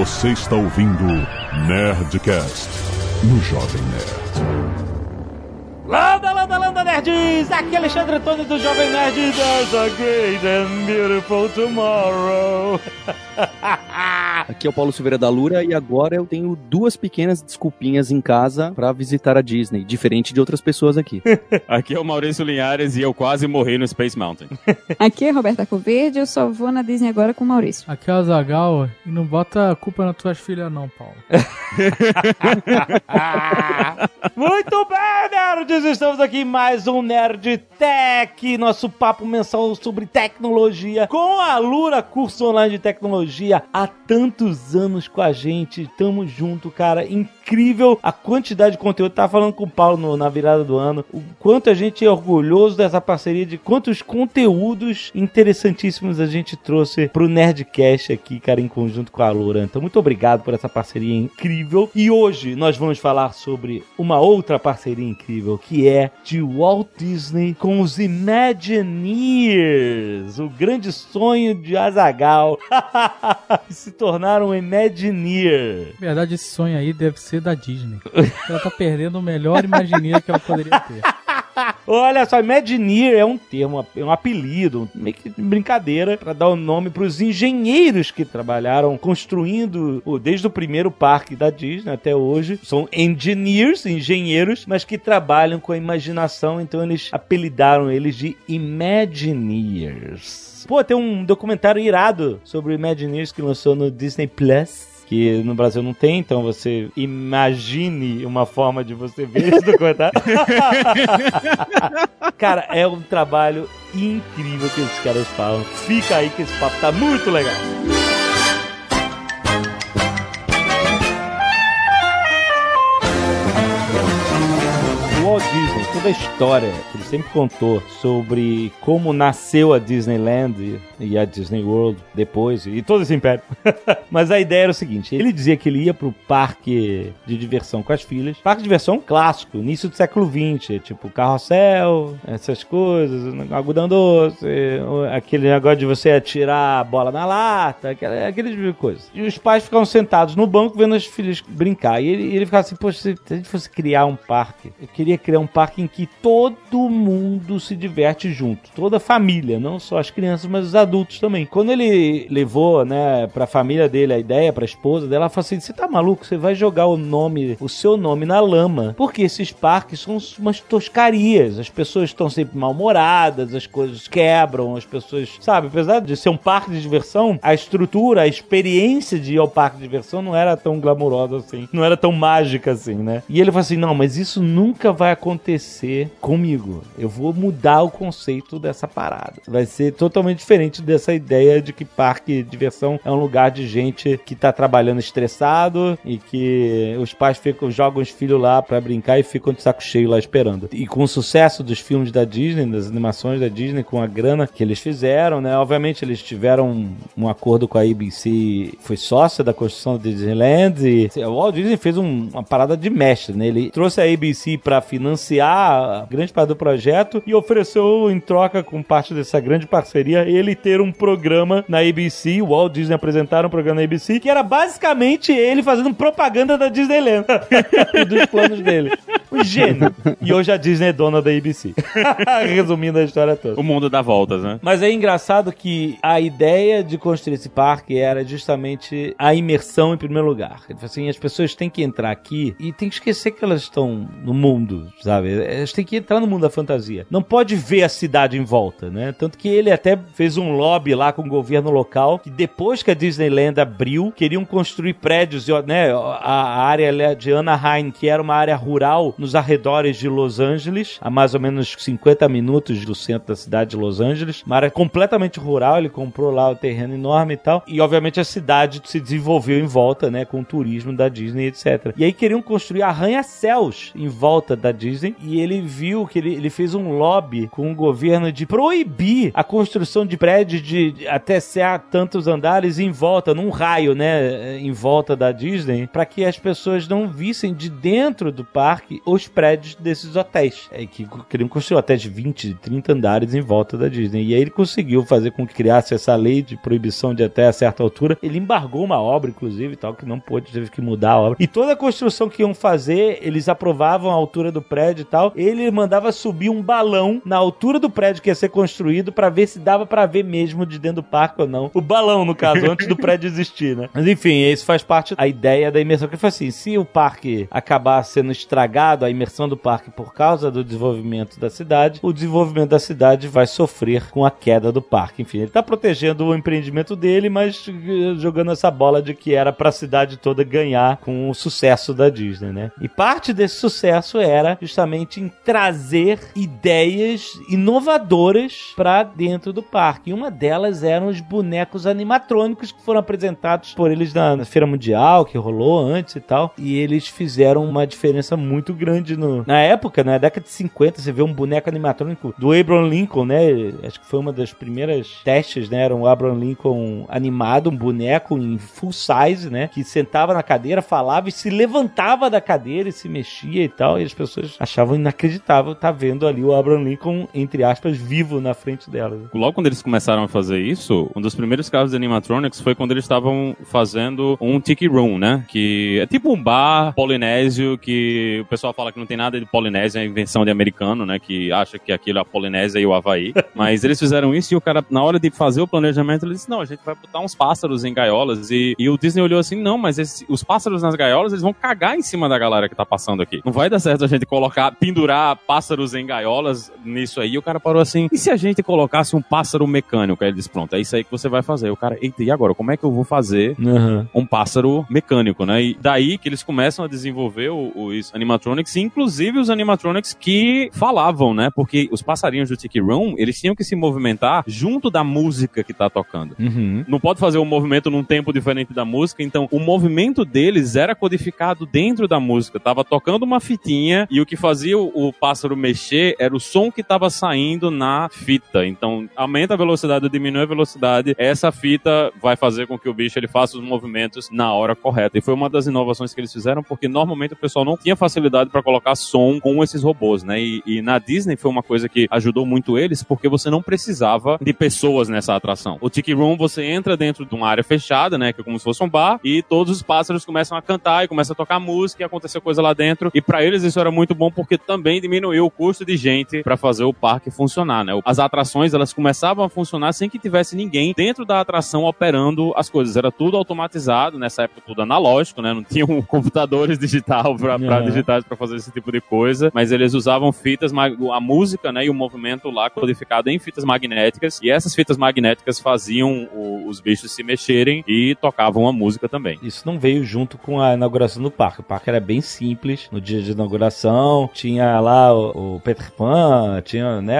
Você está ouvindo Nerdcast no Jovem Nerd. Landa, landa, landa, nerds! Aqui é Alexandre Antônio do Jovem Nerd. There's a great and beautiful tomorrow. Aqui é o Paulo Silveira da Lura e agora eu tenho duas pequenas desculpinhas em casa pra visitar a Disney, diferente de outras pessoas aqui. Aqui é o Maurício Linhares e eu quase morri no Space Mountain. Aqui é Roberta Coverde, eu só vou na Disney agora com o Maurício. Aqui é o Zagal e não bota a culpa nas tuas filhas não, Paulo. Muito bem, nerds! Estamos aqui em mais um Nerd Tech, nosso papo mensal sobre tecnologia, com a Lura, curso online de tecnologia, há tantos anos com a gente. Tamo junto, cara. Incrível a quantidade de conteúdo. Tava falando com o Paulo no- na virada do ano, o quanto a gente é orgulhoso dessa parceria, de quantos conteúdos interessantíssimos a gente trouxe pro Nerdcast aqui, cara, em conjunto com a Lura. Então, muito obrigado por essa parceria incrível. E hoje nós vamos falar sobre uma outra parceria incrível, que é de Walt Disney com os Imagineers, o grande sonho de Azagal se tornar um Imagineer. Na verdade, esse sonho aí deve ser da Disney. Ela tá perdendo o melhor imagineiro que ela poderia ter. Olha só, Imagineer é um termo, é um apelido, meio que de brincadeira, para dar o nome para os engenheiros que trabalharam construindo, desde o primeiro parque da Disney até hoje. São engineers, engenheiros, mas que trabalham com a imaginação, então eles apelidaram eles de Imagineers. Pô, tem um documentário irado sobre Imagineers que lançou no Disney Plus. Que no Brasil não tem, então você imagine uma forma de você ver esse documentário. Cara, é um trabalho incrível que esses caras falam. Fica aí que esse papo tá muito legal. Walt Disney, toda a história que ele sempre contou sobre como nasceu a Disneyland e a Disney World depois, e todo esse império. Mas a ideia era o seguinte: ele dizia que ele ia pro parque de diversão com as filhas. Parque de diversão clássico, início do século XX, tipo carrossel, essas coisas, algodão doce, aquele negócio de você atirar a bola na lata, aquele, aquele tipo de coisa. E os pais ficavam sentados no banco vendo as filhas brincar. E ele, ele ficava assim: Poxa, se a gente fosse criar um parque, eu queria criar um parque em que todo mundo se diverte junto, toda a família, não só as crianças, mas os adultos também. Quando ele levou, né, pra família dele a ideia, pra esposa dela, ela falou assim: Você tá maluco? Você vai jogar o nome, o seu nome na lama, porque esses parques são umas toscarias. As pessoas estão sempre mal-humoradas, as coisas quebram, as pessoas, sabe, apesar de ser um parque de diversão, a estrutura, a experiência de ir ao parque de diversão não era tão glamurosa assim, não era tão mágica assim, né? E ele falou assim: Não, mas isso nunca vai acontecer comigo. Eu vou mudar o conceito dessa parada. Vai ser totalmente diferente dessa ideia de que parque de diversão é um lugar de gente que tá trabalhando estressado e que os pais ficam, jogam os filhos lá pra brincar e ficam de saco cheio lá esperando. E com o sucesso dos filmes da Disney, das animações da Disney, com a grana que eles fizeram, né? Obviamente eles tiveram um, acordo com a ABC, foi sócia da construção da Disneyland e o Walt Disney fez um- uma parada de mestre, né? Ele trouxe a ABC pra financiar a grande parte do projeto e ofereceu em troca com parte dessa grande parceria ele ter um programa na ABC, o Walt Disney apresentaram um programa na ABC, que era basicamente ele fazendo propaganda da Disneyland e dos planos dele. Um gênio. E hoje a Disney é dona da ABC. Resumindo a história toda. O mundo dá voltas, né? Mas é engraçado que a ideia de construir esse parque era justamente a imersão em primeiro lugar. Ele falou assim, as pessoas têm que entrar aqui e tem que esquecer que elas estão no mundo, sabe? Elas têm que entrar no mundo da fantasia. Não pode ver a cidade em volta, né? Tanto que ele até fez um lobby lá com o governo local que depois que a Disneyland abriu, queriam construir prédios, né? A a área de Anaheim, que era uma área rural nos arredores de Los Angeles, a mais ou menos 50 minutos do centro da cidade de Los Angeles, uma área completamente rural, ele comprou lá o terreno enorme e tal, e obviamente a cidade se desenvolveu em volta, né, com o turismo da Disney, etc. E aí queriam construir arranha-céus em volta da Disney, e ele viu que ele, ele fez um lobby com o governo de proibir a construção de prédios de até ser tantos andares em volta, num raio, né, em volta da Disney, para que as pessoas não vissem de dentro do parque os prédios desses hotéis. É que queriam construir hotéis de 20, 30 andares em volta da Disney. E aí ele conseguiu fazer com que criasse essa lei de proibição de até a certa altura. Ele embargou uma obra, inclusive, e tal, que não pôde, teve que mudar a obra. E toda a construção que iam fazer, eles aprovavam a altura do prédio e tal. Ele mandava subir um balão na altura do prédio que ia ser construído para ver se dava para ver mesmo de dentro do parque ou não. O balão, no caso, antes do prédio existir, né? Mas enfim, isso faz parte da ideia da imersão. Que foi assim: se o parque acabar sendo estragado, a imersão do parque por causa do desenvolvimento da cidade, o desenvolvimento da cidade vai sofrer com a queda do parque. Enfim, ele tá protegendo o empreendimento dele, mas eh, jogando essa bola de que era pra cidade toda ganhar com o sucesso da Disney, né? E parte desse sucesso era justamente em trazer ideias inovadoras para dentro do parque. E uma delas eram os bonecos animatrônicos que foram apresentados por eles na Feira Mundial, que rolou antes e tal. E eles fizeram uma diferença muito grande no, na época, na década de 50, você vê um boneco animatrônico do Abraham Lincoln, né? Acho que foi uma das primeiras testes, né? Era um Abraham Lincoln animado, um boneco em full size, né? Que sentava na cadeira, falava e se levantava da cadeira e se mexia e tal. E as pessoas achavam inacreditável estar tá vendo ali o Abraham Lincoln, entre aspas, vivo na frente delas. Logo quando eles começaram a fazer isso, um dos primeiros casos de animatronics foi quando eles estavam fazendo um tiki room, né? Que é tipo um bar polinésio que o pessoal fala que não tem nada de Polinésia, é invenção de americano, né? Que acha que aquilo é a Polinésia e o Havaí. Mas eles fizeram isso e o cara, na hora de fazer o planejamento, ele disse: não, a gente vai botar uns pássaros em gaiolas. E, e o Disney olhou assim: não, mas esse, os pássaros nas gaiolas, eles vão cagar em cima da galera que tá passando aqui. Não vai dar certo a gente colocar, pendurar pássaros em gaiolas nisso aí. E o cara parou assim: e se a gente colocasse um pássaro mecânico? Aí ele disse: pronto, é isso aí que você vai fazer. O cara, eita, e agora? Como é que eu vou fazer Uhum. um pássaro mecânico, né? E daí que eles começam a desenvolver os animatronics, inclusive os animatronics que falavam, né? Porque os passarinhos do Tiki Room, eles tinham que se movimentar junto da música que tá tocando. Uhum. Não pode fazer um movimento num tempo diferente da música, então o movimento deles era codificado dentro da música. Tava tocando uma fitinha e o que fazia o, o pássaro mexer era o som que tava saindo na fita. Então aumenta a velocidade ou diminui a velocidade, essa fita vai fazer com que o bicho ele faça os movimentos na hora correta. E foi uma das inovações que eles fizeram, porque normalmente o pessoal não tinha facilidade para colocar som com esses robôs, né? E, e na Disney foi uma coisa que ajudou muito eles, porque você não precisava de pessoas nessa atração. O Tiki Room, você entra dentro de uma área fechada, né? Que é como se fosse um bar, e todos os pássaros começam a cantar e começam a tocar música e acontecer coisa lá dentro. E para eles isso era muito bom, porque também diminuiu o custo de gente para fazer o parque funcionar, né? As atrações, elas começavam a funcionar sem que tivesse ninguém dentro da atração operando as coisas. Era tudo automatizado, nessa época tudo analógico, né? Não tinham computadores digital para Uhum. digitais para fazer esse tipo de coisa, mas eles usavam fitas, a música, né, e o movimento lá codificado em fitas magnéticas, e essas fitas magnéticas faziam o- os bichos se mexerem e tocavam a música também. Isso não veio junto com a inauguração do parque. O parque era bem simples. No dia de inauguração, tinha lá o, o Peter Pan, tinha, né,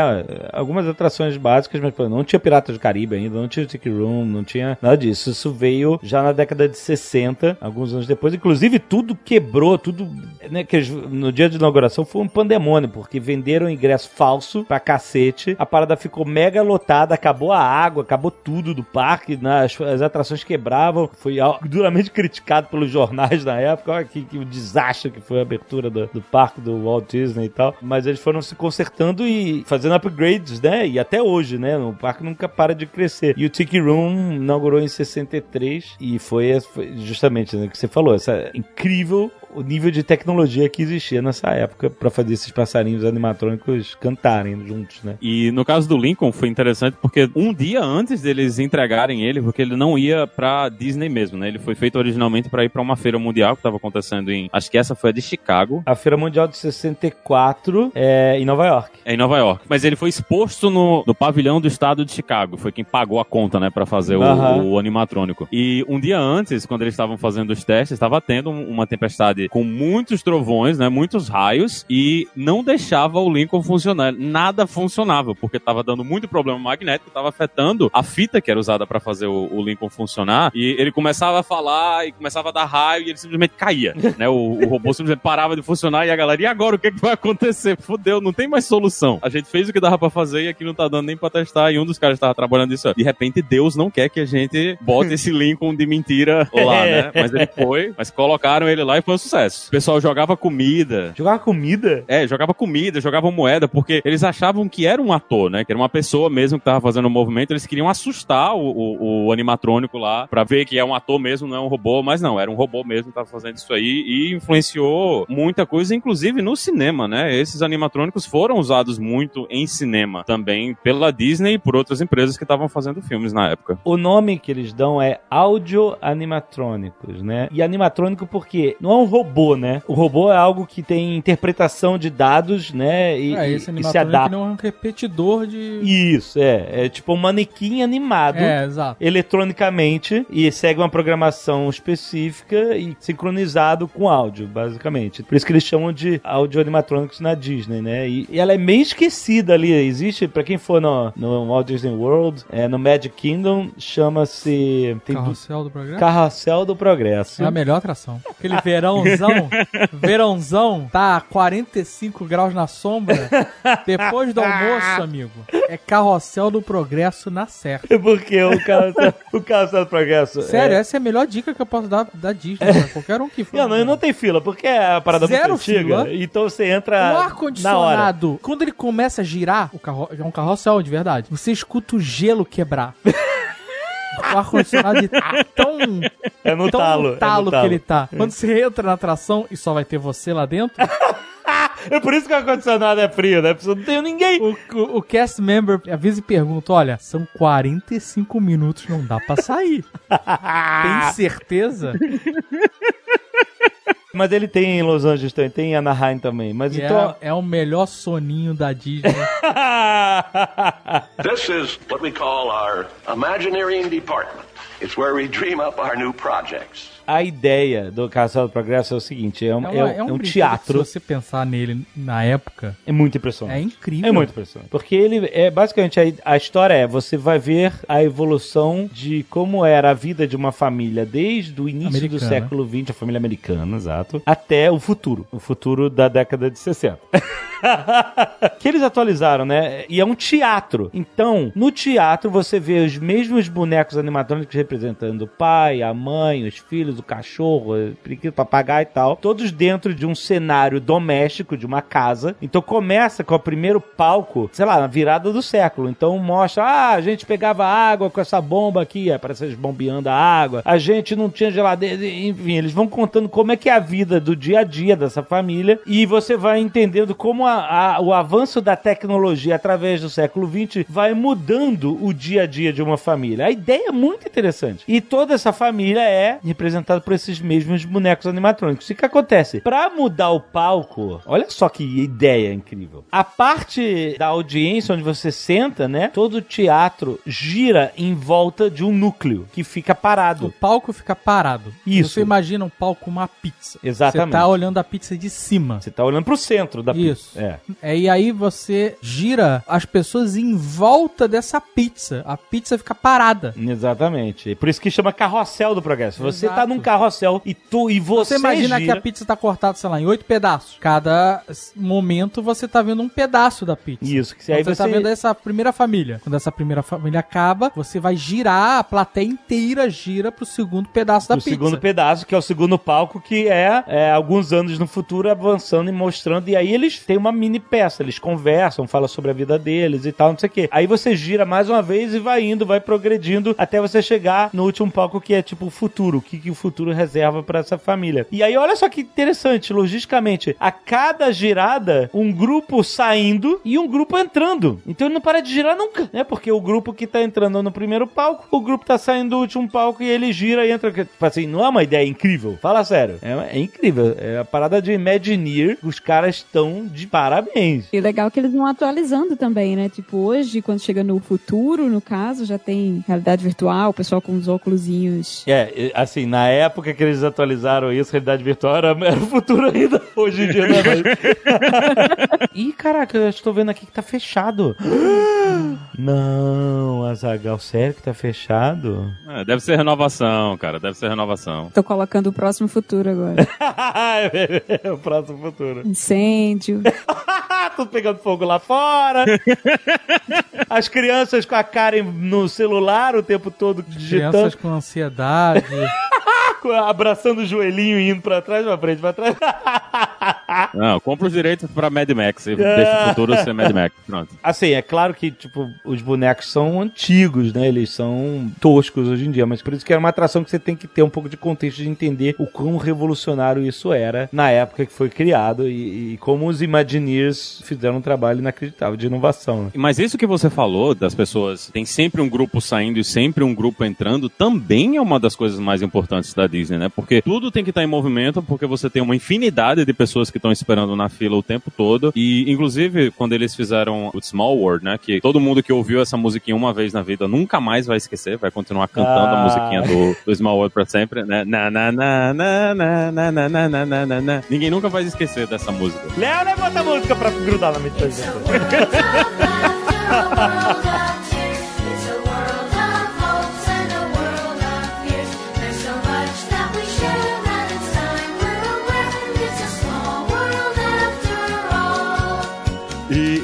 algumas atrações básicas, mas não tinha Piratas do Caribe ainda, não tinha Tiki Room, não tinha nada disso. Isso veio já na década de 60, alguns anos depois. Inclusive, tudo quebrou, tudo, né, que eles- no dia de inauguração foi um pandemônio, porque venderam ingresso falso pra cacete. A parada ficou mega lotada, acabou a água, acabou tudo do parque, né, as, as atrações quebravam. Foi duramente criticado pelos jornais na época. Olha que, que o desastre que foi a abertura do, do parque do Walt Disney e tal. Mas eles foram se consertando e fazendo upgrades, né? E até hoje, né? O parque nunca para de crescer. E o Tiki Room inaugurou em 63 e foi, foi justamente né, o que você falou, essa incrível o nível de tecnologia que existia nessa época pra fazer esses passarinhos animatrônicos cantarem juntos, né? E no caso do Lincoln foi interessante porque um dia antes deles entregarem ele, porque ele não ia pra Disney mesmo, né? Ele foi feito originalmente pra ir pra uma feira mundial que estava acontecendo em, acho que essa foi a de Chicago, A Feira Mundial de 64 é em Nova York. É em Nova York. Mas ele foi exposto no, no pavilhão do estado de Chicago. Foi quem pagou a conta, né, pra fazer o- o, animatrônico. E um dia antes, quando eles estavam fazendo os testes, estava tendo um- uma tempestade cidade com muitos trovões, né? Muitos raios e não deixava o Lincoln funcionar. Nada funcionava, porque tava dando muito problema magnético, tava afetando a fita que era usada para fazer o, o, Lincoln funcionar. E ele começava a falar e começava a dar raio e ele simplesmente caía, né? O, o robô simplesmente parava de funcionar e a galera, e agora o que, é que vai acontecer? Fudeu, não tem mais solução. A gente fez o que dava para fazer e aqui não tá dando nem pra testar. E um dos caras tava trabalhando isso. De repente, Deus não quer que a gente bote esse Lincoln de mentira lá, né? Mas ele foi, mas colocaram ele lá e foi um sucesso. O pessoal jogava comida. Jogava comida? É, jogava comida, jogava moeda, porque eles achavam que era um ator, né? Que era uma pessoa mesmo que tava fazendo o movimento. Eles queriam assustar o, o, o animatrônico lá pra ver que é um ator mesmo, não é um robô. Mas não, era um robô mesmo que tava fazendo isso aí e influenciou muita coisa, inclusive no cinema, né? Esses animatrônicos foram usados muito em cinema também pela Disney e por outras empresas que estavam fazendo filmes na época. O nome que eles dão é áudio animatrônicos, né? E animatrônico porque não é um robô, né? O robô é algo que tem interpretação de dados, né? E, é, esse e se adapta. não é um repetidor de. Isso, é. É tipo um manequim animado. É, exato. Eletronicamente e segue uma programação específica e sincronizado com áudio, basicamente. Por isso que eles chamam de áudio animatrônicos na Disney, né? E, e ela é meio esquecida ali. Existe, para quem for no, no Walt Disney World, é, no Magic Kingdom, chama-se. Carrossel do Progresso? Carrossel do Progresso. É a melhor atração. Aquele verãozão, verãozão, tá 45 graus na sombra. Depois do almoço, amigo, é Carrossel do Progresso na Serra. É porque o Carrossel, o carrossel do Progresso. Sério, é... essa é a melhor dica que eu posso dar da Disney, é. qualquer um que for. Não, não, não tem fila, porque é a parada Zero muito antiga. Fila. Então você entra. O ar-condicionado, quando ele começa a girar, o carro, é um carrossel de verdade, você escuta o gelo quebrar. o ar-condicionado de tão, é no tão talo, talo, é no que ele tá. Quando você entra na atração e só vai ter você lá dentro. É por isso que o ar-condicionado é frio, né? Porque não tem ninguém. O, o, o, cast member avisa e pergunta: olha, são 45 minutos, não dá pra sair. tem certeza? Mas ele tem em Los Angeles também, tem em Anaheim também. Mas e então... é, é o melhor soninho da Disney. This is what we call our Imagineering Department. It's where we dream up our new projects. A ideia do Castelo do Progresso é o seguinte: é um, é, uma, é um, um teatro. Se você pensar nele na época, é muito impressionante. É incrível. É muito impressionante. Porque ele é basicamente a, a história é: você vai ver a evolução de como era a vida de uma família desde o início americana. do século XX, a família americana, exato, até o futuro. O futuro da década de 60. que eles atualizaram, né? E é um teatro. Então, no teatro você vê os mesmos bonecos animatrônicos representando o pai, a mãe, os filhos, o cachorro, o periquito, papagaio e tal, todos dentro de um cenário doméstico de uma casa. Então começa com o primeiro palco, sei lá, na virada do século. Então mostra, ah, a gente pegava água com essa bomba aqui, aparece eles bombeando a água. A gente não tinha geladeira, enfim, eles vão contando como é que é a vida do dia a dia dessa família e você vai entendendo como a, a, o avanço da tecnologia através do século XX vai mudando o dia a dia de uma família. A ideia é muito interessante. E toda essa família é representada representado por esses mesmos bonecos animatrônicos. E o que acontece? Para mudar o palco, olha só que ideia incrível. A parte da audiência onde você senta, né? Todo o teatro gira em volta de um núcleo que fica parado. O palco fica parado. Isso. Você imagina um palco com uma pizza. Exatamente. Você tá olhando a pizza de cima. Você tá olhando pro centro da Isso. pizza. É. é. E aí você gira as pessoas em volta dessa pizza. A pizza fica parada. Exatamente. Por isso que chama carrossel do progresso. Você Exato. tá num carrossel e tu e você. Você imagina gira... que a pizza tá cortada, sei lá, em oito pedaços. Cada momento você tá vendo um pedaço da pizza. Isso, que então aí você, você tá vendo essa primeira família. Quando essa primeira família acaba, você vai girar, a plateia inteira gira pro segundo pedaço da pro pizza. segundo pedaço, que é o segundo palco, que é, é, alguns anos no futuro avançando e mostrando. E aí eles têm uma mini peça, eles conversam, falam sobre a vida deles e tal, não sei o quê. Aí você gira mais uma vez e vai indo, vai progredindo até você chegar no último palco que é tipo o futuro. O que, que o futuro reserva para essa família. E aí, olha só que interessante, logisticamente, a cada girada, um grupo saindo e um grupo entrando. Então ele não para de girar nunca, né? Porque o grupo que tá entrando no primeiro palco, o grupo tá saindo do último palco e ele gira e entra. Tipo assim, não é uma ideia incrível? Fala sério. É, é incrível. É a parada de Imagineer, os caras estão de parabéns. E legal que eles vão atualizando também, né? Tipo, hoje, quando chega no futuro, no caso, já tem realidade virtual, o pessoal com os óculosinhos. É, assim, na época que eles atualizaram isso, realidade virtual era, era o futuro ainda. Hoje em dia não é mais. Ih, caraca, eu estou vendo aqui que tá fechado. Não, Azagal, sério que tá fechado? É, deve ser renovação, cara. Deve ser renovação. Tô colocando o próximo futuro agora. é o próximo futuro. Incêndio. Tudo pegando fogo lá fora. As crianças com a cara no celular o tempo todo digitando. Crianças com ansiedade. Abraçando o joelhinho e indo pra trás, pra frente, pra trás. Não, compra os direitos pra Mad Max e deixa o futuro ser Mad Max. Pronto. Assim, é claro que, tipo, os bonecos são antigos, né? Eles são toscos hoje em dia, mas por isso que era uma atração que você tem que ter um pouco de contexto de entender o quão revolucionário isso era na época que foi criado e, e como os Imagineers fizeram um trabalho inacreditável de inovação. Né? Mas isso que você falou das pessoas, tem sempre um grupo saindo e sempre um grupo entrando, também é uma das coisas mais importantes da Disney, né? Porque tudo tem que estar em movimento, porque você tem uma infinidade de pessoas que estão esperando na fila o tempo todo. E, inclusive, quando eles fizeram o Small World, né? Que todo mundo que ouviu essa musiquinha uma vez na vida nunca mais vai esquecer, vai continuar cantando Ah. a musiquinha do, do Small World pra sempre, né? Na, na, na, na, na, na, na, na, na, na, na, na. Ninguém nunca vai esquecer dessa música. Léo, né? Bota a música pra grudar na mente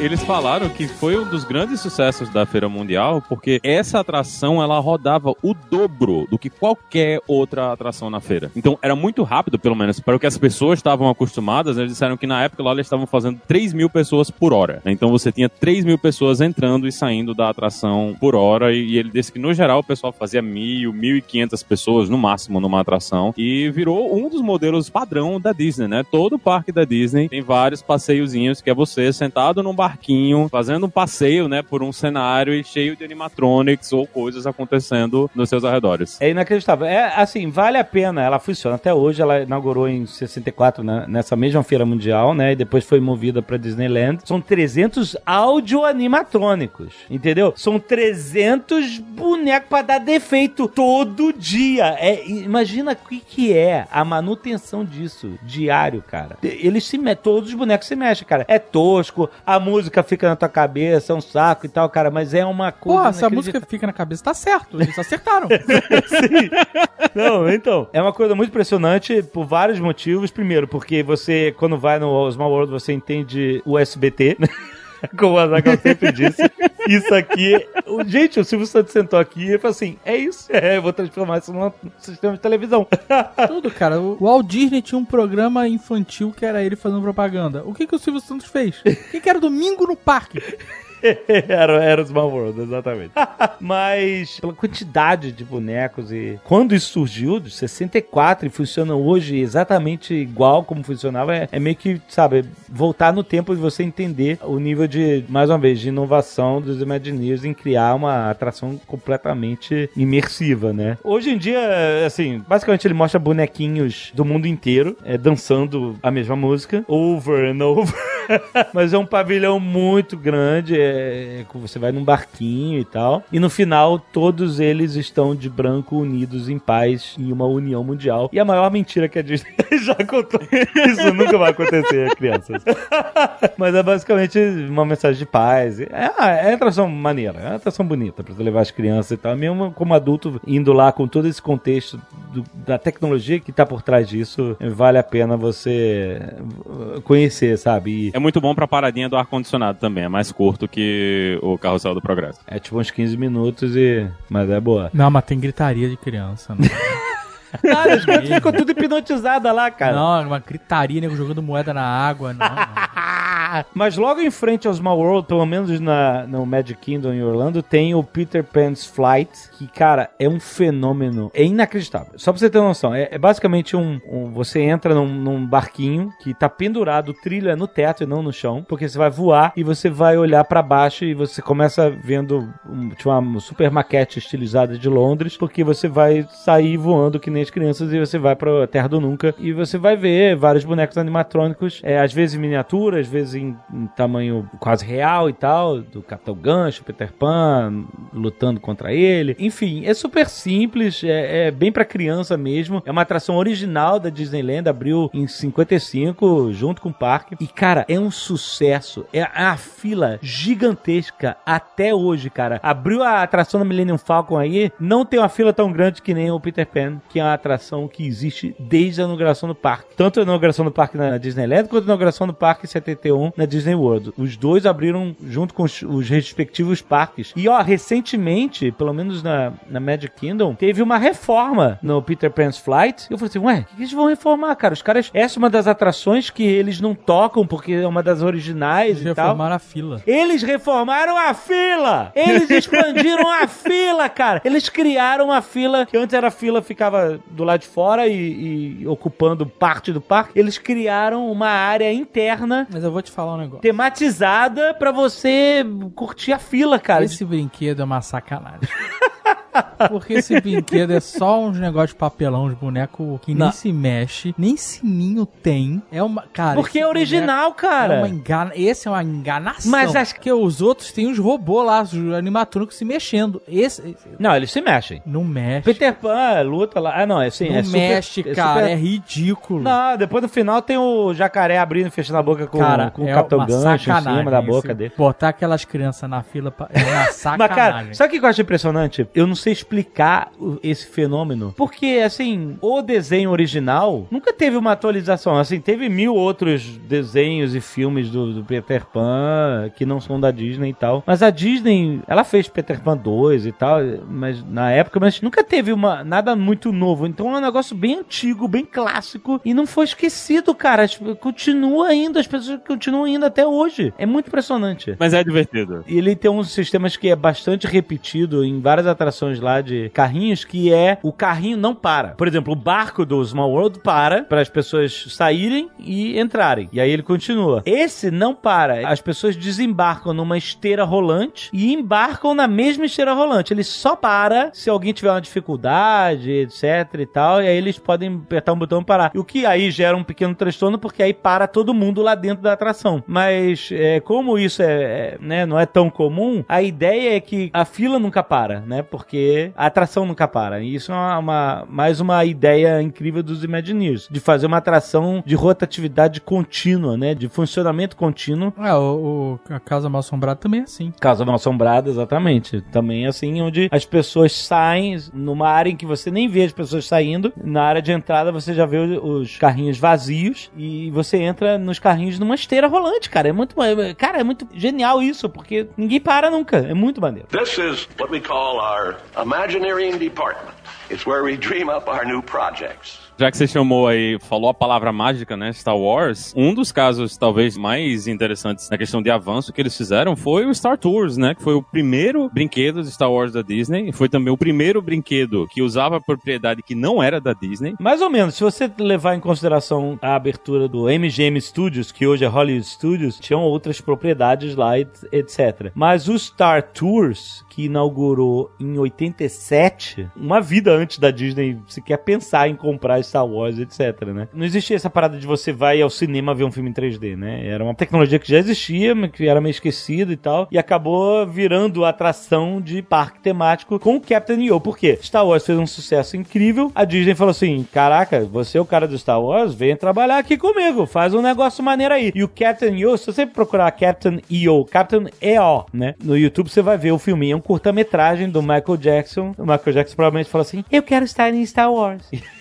eles falaram que foi um dos grandes sucessos da Feira Mundial, porque essa atração ela rodava o dobro do que qualquer outra atração na feira. Então era muito rápido, pelo menos, para o que as pessoas estavam acostumadas. Eles disseram que na época lá eles estavam fazendo 3 mil pessoas por hora. Então você tinha 3 mil pessoas entrando e saindo da atração por hora. E, ele disse que no geral o pessoal fazia mil, mil e quinhentas pessoas no máximo numa atração. E virou um dos modelos padrão da Disney, né? Todo parque da Disney tem vários passeiozinhos que é você sentado num barquinho, fazendo um passeio, né, por um cenário cheio de animatronics ou coisas acontecendo nos seus arredores. É inacreditável. É assim, vale a pena. Ela funciona até hoje. Ela inaugurou em 64, né, nessa mesma feira mundial, né? E depois foi movida pra Disneyland. São 300 audio-animatrônicos, entendeu? São 300 bonecos pra dar defeito todo dia. É, imagina o que, que é a manutenção disso diário, cara. Eles se me... todos os bonecos se mexem, cara. É tosco, a música fica na tua cabeça, é um saco e tal, cara. Mas é uma coisa. Porra, se a inacreditável. música fica na cabeça, tá certo. Eles acertaram. Sim. Não, então, é uma coisa muito impressionante por vários motivos. Primeiro, porque você, quando vai no Small World, você entende o SBT. Como o Azaghal sempre disse. Isso aqui. o- Gente, o Silvio Santos sentou aqui e falou assim: é isso. É, eu vou transformar isso num sistema de televisão. Tudo, cara. O Walt Disney tinha um programa infantil que era ele fazendo propaganda. O que, que o Silvio Santos fez? O que, que era domingo no parque? era, era o Small World, exatamente. Mas pela quantidade de bonecos e quando isso surgiu, de 64 e funciona hoje exatamente igual como funcionava, é, é meio que, sabe, voltar no tempo e você entender o nível de, mais uma vez, de inovação dos Imagineers em criar uma atração completamente imersiva, né? Hoje em dia, assim, basicamente ele mostra bonequinhos do mundo inteiro é, dançando a mesma música, over and over. Mas é um pavilhão muito grande, é, que você vai num barquinho e tal. E no final, todos eles estão de branco unidos em paz em uma união mundial. E a maior mentira que a Disney já contou. Isso nunca vai acontecer, crianças. Mas é basicamente uma mensagem de paz. É, é uma atração maneira, é uma atração bonita pra você levar as crianças e tal. Mesmo como adulto, indo lá com todo esse contexto do- da tecnologia que tá por trás disso, vale a pena você uh, conhecer, sabe? E É muito bom pra paradinha do ar-condicionado também, é mais curto que o Carrossel do Progresso. é tipo uns 15 minutos e. Mas é boa. Não, mas tem gritaria de criança. Não, Nada, as crianças ficam tudo hipnotizadas lá, cara. não uma gritaria, nego jogando moeda na água. Não, não. Mas logo em frente ao Small World, pelo menos na, no Magic Kingdom em Orlando, tem o Peter Pan's Flight, que, cara, é um fenômeno. É inacreditável. Só pra você ter noção, é, é basicamente um, um- Você entra num, num barquinho que tá pendurado, o trilho é no teto e não no chão, porque você vai voar e você vai olhar pra baixo e você começa vendo um, tipo, uma super maquete estilizada de Londres, porque você vai sair voando que nem as crianças e você vai pra Terra do Nunca e você vai ver vários bonecos animatrônicos, é, às vezes em miniatura, às vezes em em, tamanho quase real e tal, do Capitão Gancho, Peter Pan lutando contra ele. Enfim, é super simples, é, é bem pra criança mesmo. É uma atração original da Disneyland, abriu em 55 junto com o parque. E cara, é um sucesso. É a fila gigantesca até hoje, cara. Abriu a atração da Millennium Falcon aí, não tem uma fila tão grande que nem o Peter Pan, que é uma atração que existe desde a inauguração do parque. Tanto a inauguração do parque na Disneyland quanto a inauguração do parque em 71 na Disney World. Os dois abriram junto com os, os respectivos parques. E ó, recentemente, pelo menos na, na Magic Kingdom, teve uma reforma no Peter Pan's Flight. Eu falei assim, ué, o que eles vão reformar, cara? Os caras, essa é uma das atrações que eles não tocam porque é uma das originais Eles e tal. reformaram a fila. Eles reformaram a fila! Eles expandiram a fila, cara! Eles criaram uma fila que antes era a fila, ficava do lado de fora e, e ocupando parte do parque. Eles criaram uma área interna Mas eu vou te falar um negócio. tematizada pra você curtir a fila, cara. Esse brinquedo é uma sacanagem. Porque esse brinquedo é só uns negócios de papelão, uns bonecos que nem Não. se mexe, nem sininho tem. É uma. Cara. Porque é original, boneco É cara. uma engana... Esse é uma enganação. Mas acho que os outros têm os robôs lá, os animatrônicos se mexendo. Esse. esse- Não, eles se mexem. Não mexe. Peter Pan luta lá. Ah, não, é assim. não é super- mexe, é cara. super- É ridículo. Não, depois no final tem o jacaré abrindo e fechando a boca com, cara, com o é Capitão uma Gancho em cima da boca dele. Botar aquelas crianças na fila pra- é uma sacanagem. Mas, cara, sabe o que eu acho impressionante? Eu não sei explicar o- esse fenômeno. Porque, assim, o desenho original nunca teve uma atualização. Assim, teve mil outros desenhos e filmes do, do Peter Pan que não são da Disney e tal. Mas a Disney, ela fez Peter Pan 2 e tal, mas na época, mas nunca teve uma, nada muito novo. Então é um negócio bem antigo, bem clássico e não foi esquecido, cara. Continua indo, as pessoas continuam indo até hoje. É muito impressionante. Mas é divertido. E ele tem uns sistemas que é bastante repetido em várias atrações lá de carrinhos, que é o carrinho não para. Por exemplo, o barco do Small World para para as pessoas saírem e entrarem. E aí ele continua. Esse não para. As pessoas desembarcam numa esteira rolante e embarcam na mesma esteira rolante. Ele só para se alguém tiver uma dificuldade, etc e tal, e aí eles podem apertar um botão e parar. O que aí gera um pequeno transtorno, porque aí para todo mundo lá dentro da atração. Mas é, como isso é, é, né, não é tão comum, a ideia é que a fila nunca para, né? Porque a atração nunca para. E isso é uma, uma- mais uma ideia incrível dos Imagineers, de fazer uma atração de rotatividade contínua, né? De funcionamento contínuo. É, o, o- a Casa Mal Assombrada também é assim. Casa Mal Assombrada, exatamente. Também assim, onde as pessoas saem numa área em que você nem vê as pessoas saindo. Na área de entrada você já vê o- os carrinhos vazios e você entra nos carrinhos numa esteira rolante, cara. É muito, é- cara, é muito genial isso, porque ninguém para nunca. É muito maneiro. This is what we call our Imagineering Department. It's where we dream up our new projects. Já que você chamou aí, falou a palavra mágica, né? Star Wars. Um dos casos, talvez, mais interessantes na questão de avanço que eles fizeram foi o Star Tours, né? Que foi o primeiro brinquedo de Star Wars da Disney. E foi também o primeiro brinquedo que usava propriedade que não era da Disney. Mais ou menos, se você levar em consideração a abertura do MGM Studios, que hoje é Hollywood Studios, tinham outras propriedades lá, et- etc. Mas o Star Tours, que inaugurou em 87, uma vida antes da Disney sequer pensar em comprar Star Wars, etc, né? Não existia essa parada de você vai ao cinema ver um filme em 3D, né? Era uma tecnologia que já existia, mas que era meio esquecida e tal, e acabou virando atração de parque temático com o Captain EO. Por quê? Star Wars fez um sucesso incrível, a Disney falou assim, caraca, você é o cara do Star Wars, vem trabalhar aqui comigo, faz um negócio maneiro aí. E o Captain EO, se você procurar Captain EO, Captain EO, né? No YouTube você vai ver o filme, um curta-metragem do Michael Jackson. O Michael Jackson provavelmente falou assim, eu quero estar em Star Wars.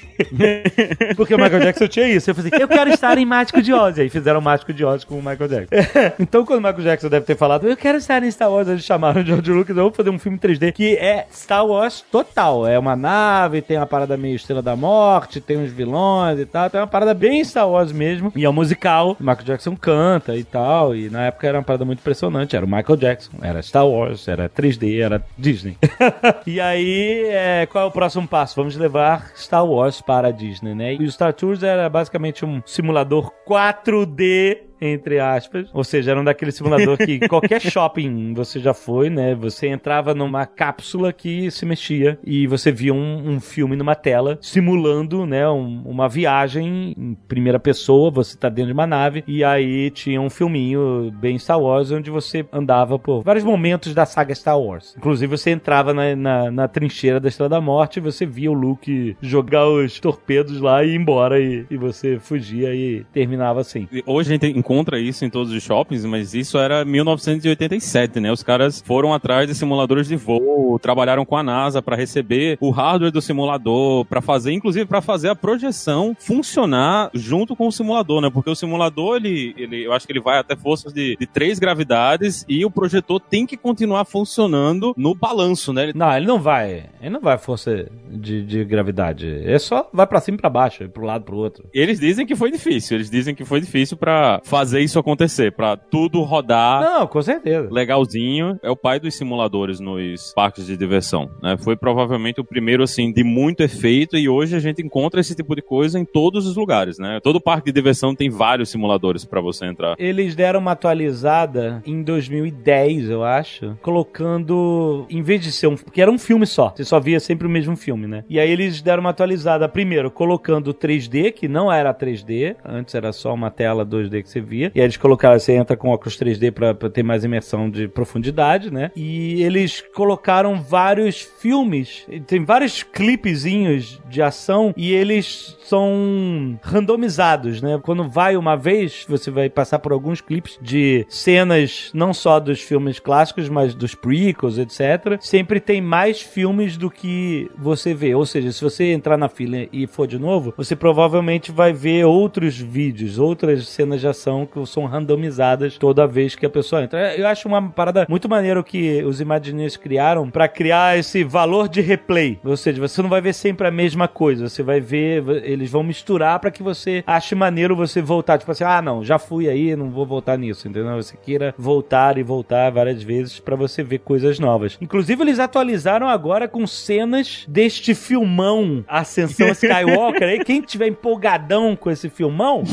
Porque o Michael Jackson tinha isso. Eu falei assim, eu quero estar em Mágico de Oz. E aí fizeram o Mágico de Oz com o Michael Jackson. então, quando o Michael Jackson deve ter falado, eu quero estar em Star Wars, eles chamaram o George Lucas, vamos fazer um filme 3D que é Star Wars total. É uma nave, tem uma parada meio Estrela da Morte, tem uns vilões e tal. Tem uma parada bem Star Wars mesmo. E é um musical. O Michael Jackson canta e tal. E na época era uma parada muito impressionante. Era o Michael Jackson, era Star Wars, era 3D, era Disney. e aí, é, qual é o próximo passo? Vamos levar Star Wars para a Disney, né? E o Star Tours era basicamente um simulador 4D entre aspas. Ou seja, era um daquele simulador que qualquer shopping você já foi, né? Você entrava numa cápsula que se mexia e você via um, um filme numa tela simulando, né, um- uma viagem em primeira pessoa, você tá dentro de uma nave e aí tinha um filminho bem Star Wars onde você andava por vários momentos da saga Star Wars. Inclusive você entrava na, na, na trincheira da Estrela da Morte e você via o Luke jogar os torpedos lá e ir embora e, e você fugia e terminava assim. Hoje a gente encontra isso em todos os shoppings, mas isso era 1987, né? Os caras foram atrás de simuladores de voo, trabalharam com a NASA para receber o hardware do simulador, para fazer, inclusive para fazer a projeção funcionar junto com o simulador, né? Porque o simulador, ele, ele eu acho que ele vai até forças de, de três gravidades e o projetor tem que continuar funcionando no balanço, né? Ele Não, ele não vai. Ele não vai força de, de gravidade. Ele só vai pra cima e pra baixo, pro lado pro outro. Eles dizem que foi difícil, eles dizem que foi difícil pra fazer isso acontecer, pra tudo rodar Não, com certeza. legalzinho. É o pai dos simuladores nos parques de diversão, né? Foi provavelmente o primeiro assim de muito efeito e hoje a gente encontra esse tipo de coisa em todos os lugares, né? Todo parque de diversão tem vários simuladores pra você entrar. Eles deram uma atualizada em 2010, eu acho, colocando, em vez de ser um, porque era um filme só, você só via sempre o mesmo filme, né? E aí eles deram uma atualizada, primeiro, colocando 3D, que não era 3D, antes era só uma tela 2D que você via, e aí eles colocaram, você entra com óculos 3D pra, pra ter mais imersão de profundidade, né? E eles colocaram vários filmes, tem vários clipezinhos de ação, e eles são randomizados, né? Quando vai uma vez, você vai passar por alguns clipes de cenas não só dos filmes clássicos, mas dos prequels, etc. Sempre tem mais filmes do que você vê. Ou seja, se você entrar na fila e for de novo, você provavelmente vai ver outros vídeos, outras cenas de ação que são randomizadas toda vez que a pessoa entra. Eu acho uma parada muito maneiro que os Imagineers criaram pra criar esse valor de replay. Ou seja, você não vai ver sempre a mesma coisa, você vai ver, eles vão misturar pra que você ache maneiro você voltar. Tipo assim, ah, não, já fui aí, não vou voltar nisso, entendeu? Você queira voltar e voltar várias vezes pra você ver coisas novas. Inclusive, eles atualizaram agora com cenas deste filmão Ascensão Skywalker. Aí, quem tiver empolgadão com esse filmão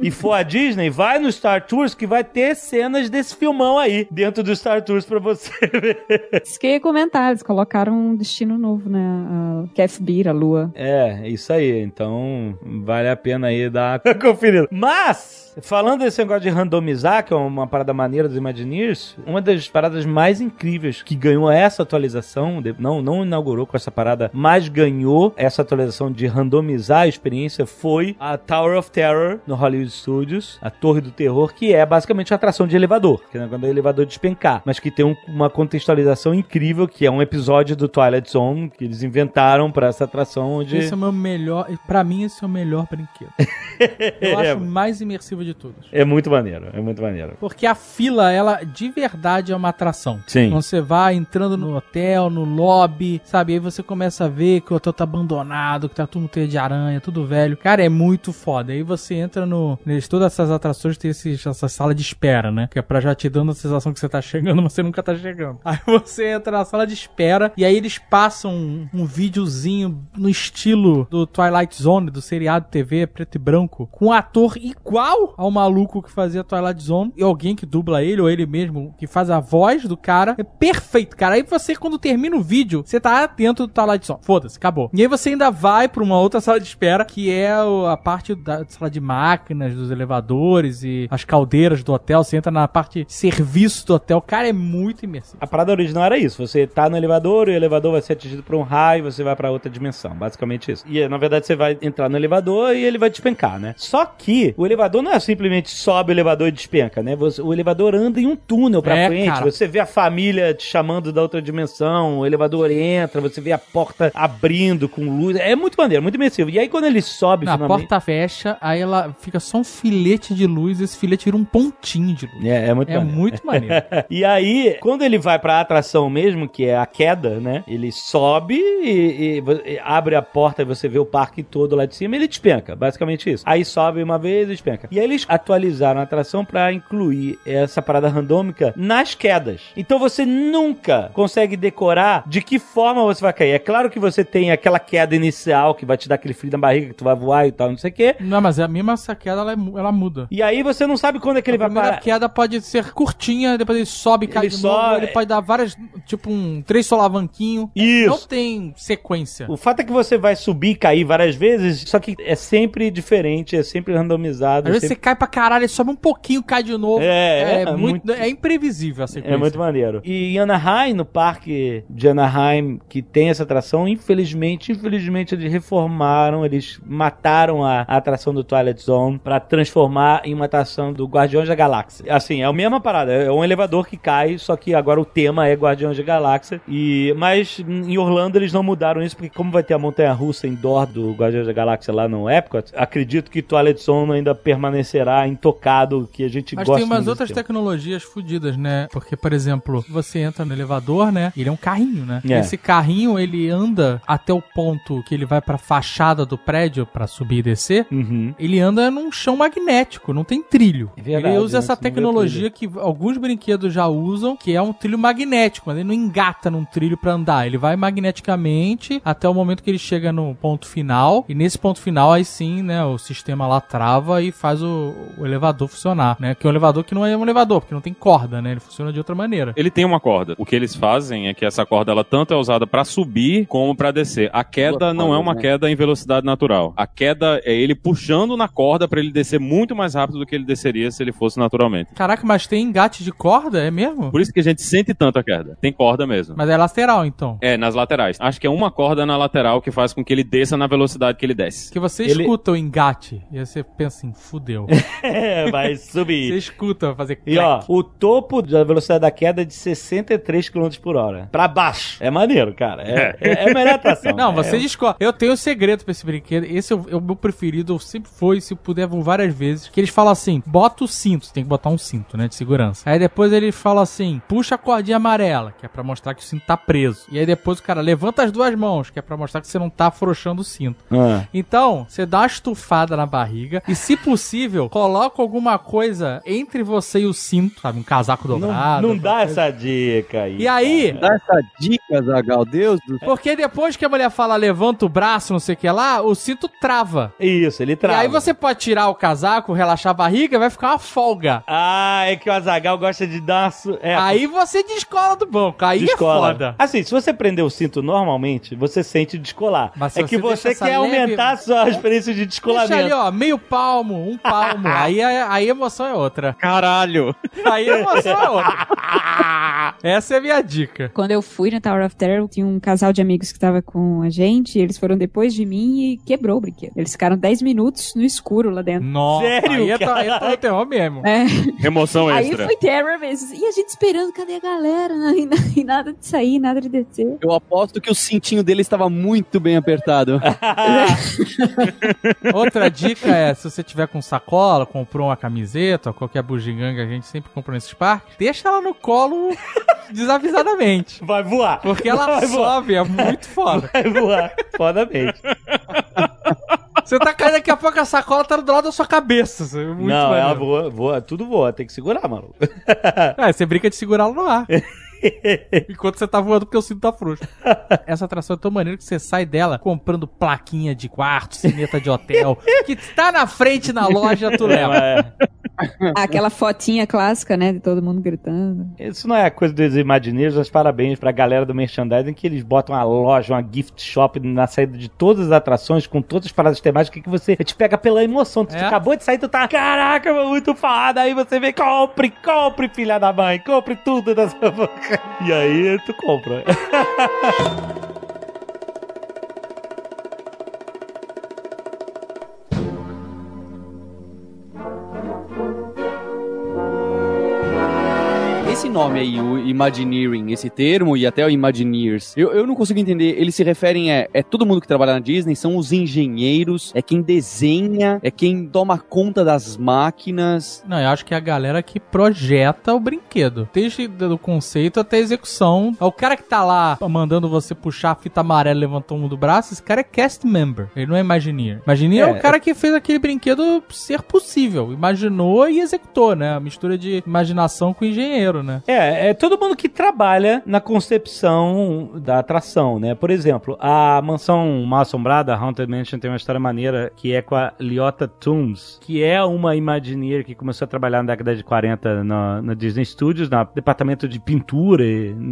e for a Disney, vai no Star Tours que vai ter cenas desse filmão aí dentro do Star Tours pra você ver. Isso que eu ia comentar, eles colocaram um destino novo, né? A Kefbir, a lua. É, isso aí. Então, vale a pena aí dar uma conferida. Mas, falando desse negócio de randomizar, que é uma parada maneira dos Imagineers, uma das paradas mais incríveis que ganhou essa atualização, não, não inaugurou com essa parada, mas ganhou essa atualização de randomizar a experiência foi a Tower of Terror no Hollywood Studios, a Torre do Terror, que é basicamente uma atração de elevador, que é quando o elevador despencar, mas que tem um- uma contextualização incrível, que é um episódio do Twilight Zone que eles inventaram pra essa atração onde Esse é o meu melhor. Pra mim, esse é o melhor brinquedo. Eu acho o mais imersivo de todos. É muito maneiro, é muito maneiro. Porque a fila, ela de verdade é uma atração. Sim. Quando você vai entrando no hotel, no lobby, sabe? Aí você começa a ver que o hotel tá abandonado, que tá tudo teia de aranha, tudo velho. Cara, é muito foda. Aí você entra no. Neles, todas essas atrações tem esse, essa sala de espera, né? Que é pra já te dando a sensação que você tá chegando, mas você nunca tá chegando. Aí você entra na sala de espera e aí eles passam um, um videozinho no estilo do Twilight Zone, do seriado TV preto e branco, com um ator igual ao maluco que fazia Twilight Zone e alguém que dubla ele ou ele mesmo que faz a voz do cara. É perfeito, cara. Aí você, quando termina o vídeo, você tá atento do Twilight Zone. Foda-se, acabou. E aí você ainda vai pra uma outra sala de espera, que é a parte da sala de máquinas, dos elevadores e as caldeiras do hotel. Você entra na parte de serviço do hotel. Cara, é muito imersivo. A parada original era isso: você tá no elevador e o elevador vai ser atingido por um raio e você vai pra outra dimensão. Basicamente isso. E na verdade você vai entrar no elevador e ele vai despencar, né? Só que o elevador não é simplesmente sobe o elevador e despenca, né? Você- o elevador anda em um túnel pra É, frente. cara. Você vê a família te chamando da outra dimensão, o elevador entra, você vê a porta abrindo com luz. É muito maneiro, muito imersivo. E aí quando ele sobe Na finalmente. porta fecha, aí ela fica só um filete de luz e esse filete vira um pontinho de luz. É, é muito É maneiro. muito maneiro. E aí, quando ele vai pra atração mesmo, que é a queda, né? Ele sobe e, e e abre a porta e você vê o parque todo lá de cima e ele despenca. Basicamente isso. Aí sobe uma vez e despenca. E aí eles atualizaram a atração pra incluir essa parada randômica nas quedas. Então você nunca consegue decorar de que forma você vai cair. É claro que você tem aquela queda inicial que vai te dar aquele frio na barriga que tu vai voar e tal, não sei o quê. Não, mas a mesma essa queda ela, é ela muda. E aí você não sabe quando é que ele a vai parar. queda pode ser curtinha, depois ele sobe e cai Ele de novo. sobe- Ele pode dar várias, tipo um três solavanquinho. Isso. Não tem sequência. O fato é que você vai subir e cair várias vezes, só que é sempre diferente, é sempre randomizado. Às vezes você sempre... cai pra caralho, ele sobe um pouquinho, cai de novo. É, é, muito, muito- é imprevisível a sequência. É muito maneiro. E em Anaheim, no parque de Anaheim, que tem essa atração, infelizmente, infelizmente eles reformaram, eles mataram a, a atração do Twilight Zone pra transformar em uma atração do Guardiões da Galáxia. Assim, é a mesma parada, é um elevador que cai, só que agora o tema é Guardiões da Galáxia. E mas em Orlando eles não mudaram isso porque como vai ter a montanha russa indoor do Guardiões da Galáxia lá no Epcot, acredito que Twilight Zone ainda permanecerá intocado, que a gente Mas gosta tem umas outras tecnologias fodidas, né? Porque, por exemplo, você entra no elevador, né? Ele é um carrinho, né? É. Esse carrinho, ele anda até o ponto que ele vai pra fachada do prédio pra subir e descer. Uhum. Ele anda num chão magnético, não tem trilho. É verdade, ele usa né? essa tecnologia que alguns brinquedos já usam, que é um trilho magnético, mas ele não engata num trilho pra andar. Ele vai magneticamente até o momento que ele chega no ponto final. E nesse ponto final, aí sim, né, o sistema lá trava e faz o, o elevador funcionar, né? Que é um elevador que não é um elevador, porque não tem corda, né? Ele funciona de outra maneira. Ele tem uma corda. O que eles fazem é que essa corda ela tanto é usada pra subir como pra descer. A queda não é uma né? queda em velocidade natural. A queda é ele puxando na corda pra ele descer muito mais rápido do que ele desceria se ele fosse naturalmente. Caraca, mas tem engate de corda? É mesmo? Por isso que a gente sente tanto a queda. Tem corda mesmo. Mas é lateral, então. É, nas laterais. Acho que é uma corda na lateral que faz com que ele desça na velocidade que ele desce. Que você Ele- escuta o engate e aí você pensa assim, fudeu. É, vai subir. você escuta fazer E ó, o topo da velocidade da queda é de 63 km por hora. Pra baixo. É maneiro, cara. É, é, é a melhor atração. Não, É- você descobre. Eu tenho um segredo pra esse brinquedo. Esse é o, é o meu preferido. Sempre foi, se puder, vou várias vezes. Que eles falam assim: bota o cinto. Você tem que botar um cinto, né? De segurança. Aí depois ele fala assim: puxa a cordinha amarela, que é pra mostrar que o cinto tá preso. E aí depois o cara levanta as duas mãos, que é pra mostrar que você não tá afrouxando o cinto. Ah. Então, você dá uma estufada na barriga e, se possível, coloca alguma coisa entre você e o cinto, sabe? Um casaco Não, dobrado. não alguma dá coisa. essa dica aí. E aí, Dá essa dica, Zagal, Deus do céu. porque depois que a mulher fala levanta o braço, não sei o que lá, o cinto trava. Isso, ele trava. E aí você pode tirar o casaco, relaxar a barriga, vai ficar uma folga. Ah, é que o Azagal gosta de dar. Su... É, Aí você descola do banco. Aí descola. é foda. Assim, se você prender o cinto normalmente, você sente descolar. Mas é que você quer leve- aumentar a sua experiência de descolamento. Deixa ali, ó, meio palmo, um palmo. aí, a, aí a emoção é outra. Caralho! Aí a emoção é outra. Essa é a minha dica. Quando eu fui no Tower of Terror, tinha um casal de amigos que tava com a gente, e eles foram depois de mim e quebrou o brinquedo. Eles ficaram 10 minutos no escuro lá dentro. Nossa, Sério, aí é, aí é terror mesmo. É, Emoção aí extra. foi terror mesmo. E a gente esperando, cadê a galera? E, na- e nada de sair, nada de descer. Eu aposto que o cintinho dele estava muito bem apertado. Outra dica é, se você tiver com sacola, comprou uma camiseta, ou qualquer bugiganga que a gente sempre compra nesses parques, deixa ela no colo desavisadamente. Vai voar. Porque ela vai voar. sobe, é muito foda. Vai voar. Fodamente. Você tá caindo daqui a pouco a sacola tá do lado da sua cabeça. é Muito não, maneiro. ela voa, voa, tudo voa, tem que segurar, maluco. É, você brinca de segurá-lo no ar. Enquanto você tá voando porque o cinto tá frouxo. Essa atração é tão maneira que você sai dela comprando plaquinha de quarto, cineta de hotel, que tá na frente na loja, tu leva. É, Aquela fotinha clássica, né? De todo mundo gritando. Isso não é coisa dos Imagineers, mas parabéns pra galera do merchandising que eles botam uma loja, uma gift shop na saída de todas as atrações, com todas as paradas temáticas que você te pega pela emoção. Tu É? acabou de sair, tu tá, caraca, muito foda. Aí você vem, compre, compre, filha da mãe, compre tudo dessa boca. E aí tu compra. Esse nome aí, o Imagineering, esse termo e até o Imagineers, eu, eu não consigo entender. Eles se referem a. É todo mundo que trabalha na Disney, são os engenheiros, é quem desenha, é quem toma conta das máquinas. Não, eu acho que é a galera que projeta o brinquedo. Desde o conceito até a execução. É o cara que tá lá mandando você puxar a fita amarela e levantou um do braço, esse cara é cast member. Ele não é Imagineer. Imagineer é, É. o cara que fez aquele brinquedo ser possível. Imaginou e executou, né? A mistura de imaginação com engenheiro, inteiro, né? É, é todo mundo que trabalha na concepção da atração, né? Por exemplo, a mansão mal assombrada, Haunted Mansion, tem uma história maneira que é com a Liotta Toombs, que é uma Imagineer que começou a trabalhar na década de 40 na, na Disney Studios, no departamento de pintura,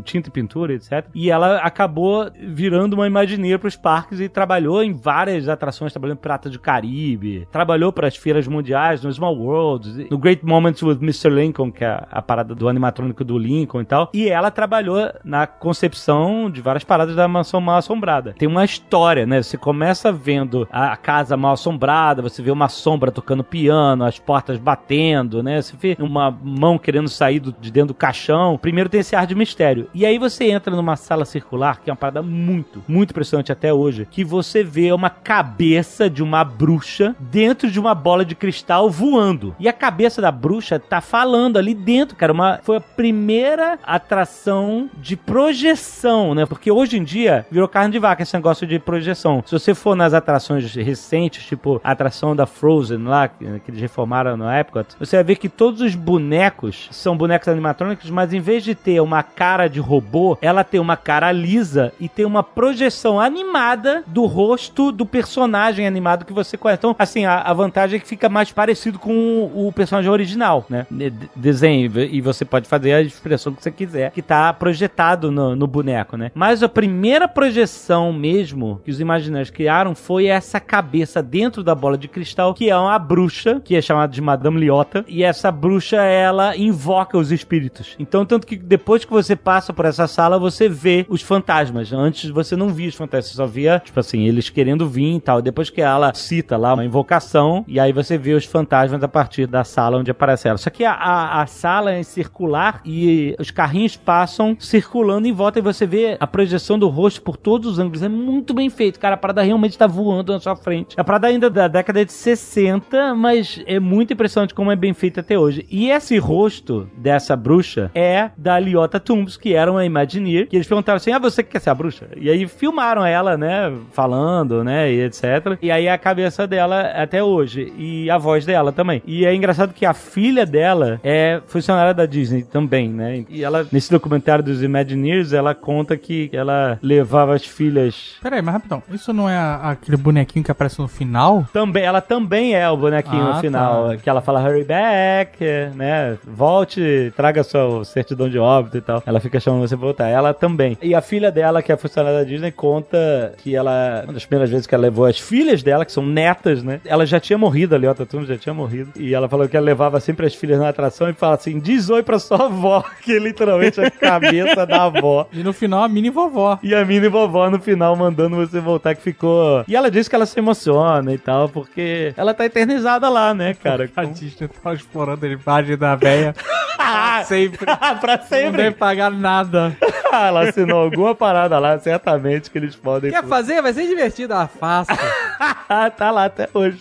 tinta e pintura, etc. E ela acabou virando uma Imagineer para os parques e trabalhou em várias atrações, trabalhou em Pirata do Caribe, trabalhou para as feiras mundiais, no Small World, no Great Moments with Mr. Lincoln, que é a parada do animatrônico do Lincoln e tal. E ela trabalhou na concepção de várias paradas da mansão mal assombrada. Tem uma história, né? Você começa vendo a casa mal assombrada, você vê uma sombra tocando piano, as portas batendo, né? Você vê uma mão querendo sair de dentro do caixão. Primeiro tem esse ar de mistério. E aí você entra numa sala circular, que é uma parada muito, muito impressionante até hoje, que você vê uma cabeça de uma bruxa dentro de uma bola de cristal voando. E a cabeça da bruxa tá falando ali dentro, cara. Uma, foi a primeira atração de projeção, né? Porque hoje em dia virou carne de vaca esse negócio de projeção. Se você for nas atrações recentes, tipo a atração da Frozen lá, que, eles reformaram no Epcot, você vai ver que todos os bonecos são bonecos animatrônicos, mas em vez de ter uma cara de robô, ela tem uma cara lisa e tem uma projeção animada do rosto do personagem animado que você conhece. Então, assim, a, a vantagem é que fica mais parecido com o, o personagem original, né? De- desenho, e você pode fazer a expressão que você quiser, que tá projetado no, no boneco, né? Mas a primeira projeção mesmo que os imaginários criaram foi essa cabeça dentro da bola de cristal, que é uma bruxa, que é chamada de Madame Liotta, e essa bruxa, ela invoca os espíritos. Então, tanto que depois que você passa por essa sala, você vê os fantasmas. Antes você não via os fantasmas, você só via, tipo assim, eles querendo vir e tal. Depois que ela cita lá uma invocação, e aí você vê os fantasmas a partir da sala onde aparece ela. Só que a, a, a sala é circular e os carrinhos passam circulando em volta e você vê a projeção do rosto por todos os ângulos. É muito bem feito, cara. A parada realmente tá voando na sua frente. A parada ainda da década de 60, mas é muito impressionante como é bem feito até hoje. E esse rosto dessa bruxa é da Liotta Toombs, que era uma Imagineer, que eles perguntaram assim: ah, você que quer ser a bruxa? E aí filmaram ela, né, falando, né, e etc. E aí a cabeça dela até hoje. E a voz dela também. E é engraçado que a filha dela é funcionária da Disney também, né? E ela, nesse documentário dos Imagineers, ela conta que ela levava as filhas. Pera aí, mas rapidão. Isso não é a- aquele bonequinho que aparece no final? Também, ela também é o bonequinho Ah, no final, tá. que ela fala hurry back, né? Volte, traga sua certidão de óbito e tal. Ela fica chamando você pra voltar. Ela também. E a filha dela, que é funcionária da Disney, conta que ela, uma das primeiras vezes que ela levou as filhas dela, que são netas, né? Ela já tinha morrido, a Leota Tunes já tinha morrido. E ela falou que ela levava sempre as filhas na atração e fala assim: diz oi pra sua avó, que é literalmente a cabeça da avó. E no final a mini vovó. E a mini vovó no final mandando você voltar que ficou. E ela disse que ela se emociona e tal, porque ela tá eternizada lá, né, cara? A Disney tá explorando a imagem da véia Ah, sempre. pra Não sempre. deve pagar nada. ela assinou alguma parada lá, certamente que eles podem. Quer fazer? Vai ser divertido. Ah, faça. tá lá até hoje.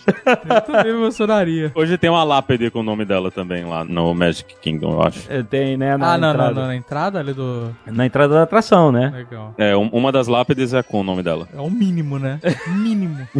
Eu também me emocionaria. Hoje tem uma lápide com o nome dela também lá no Magic Kingdom, eu acho. Tem, né? Na Ah, não, não, entrada. não. Na entrada ali do. Na entrada da atração, né? Legal. É, um- uma das lápides é com o nome dela. É o mínimo, né? Mínimo.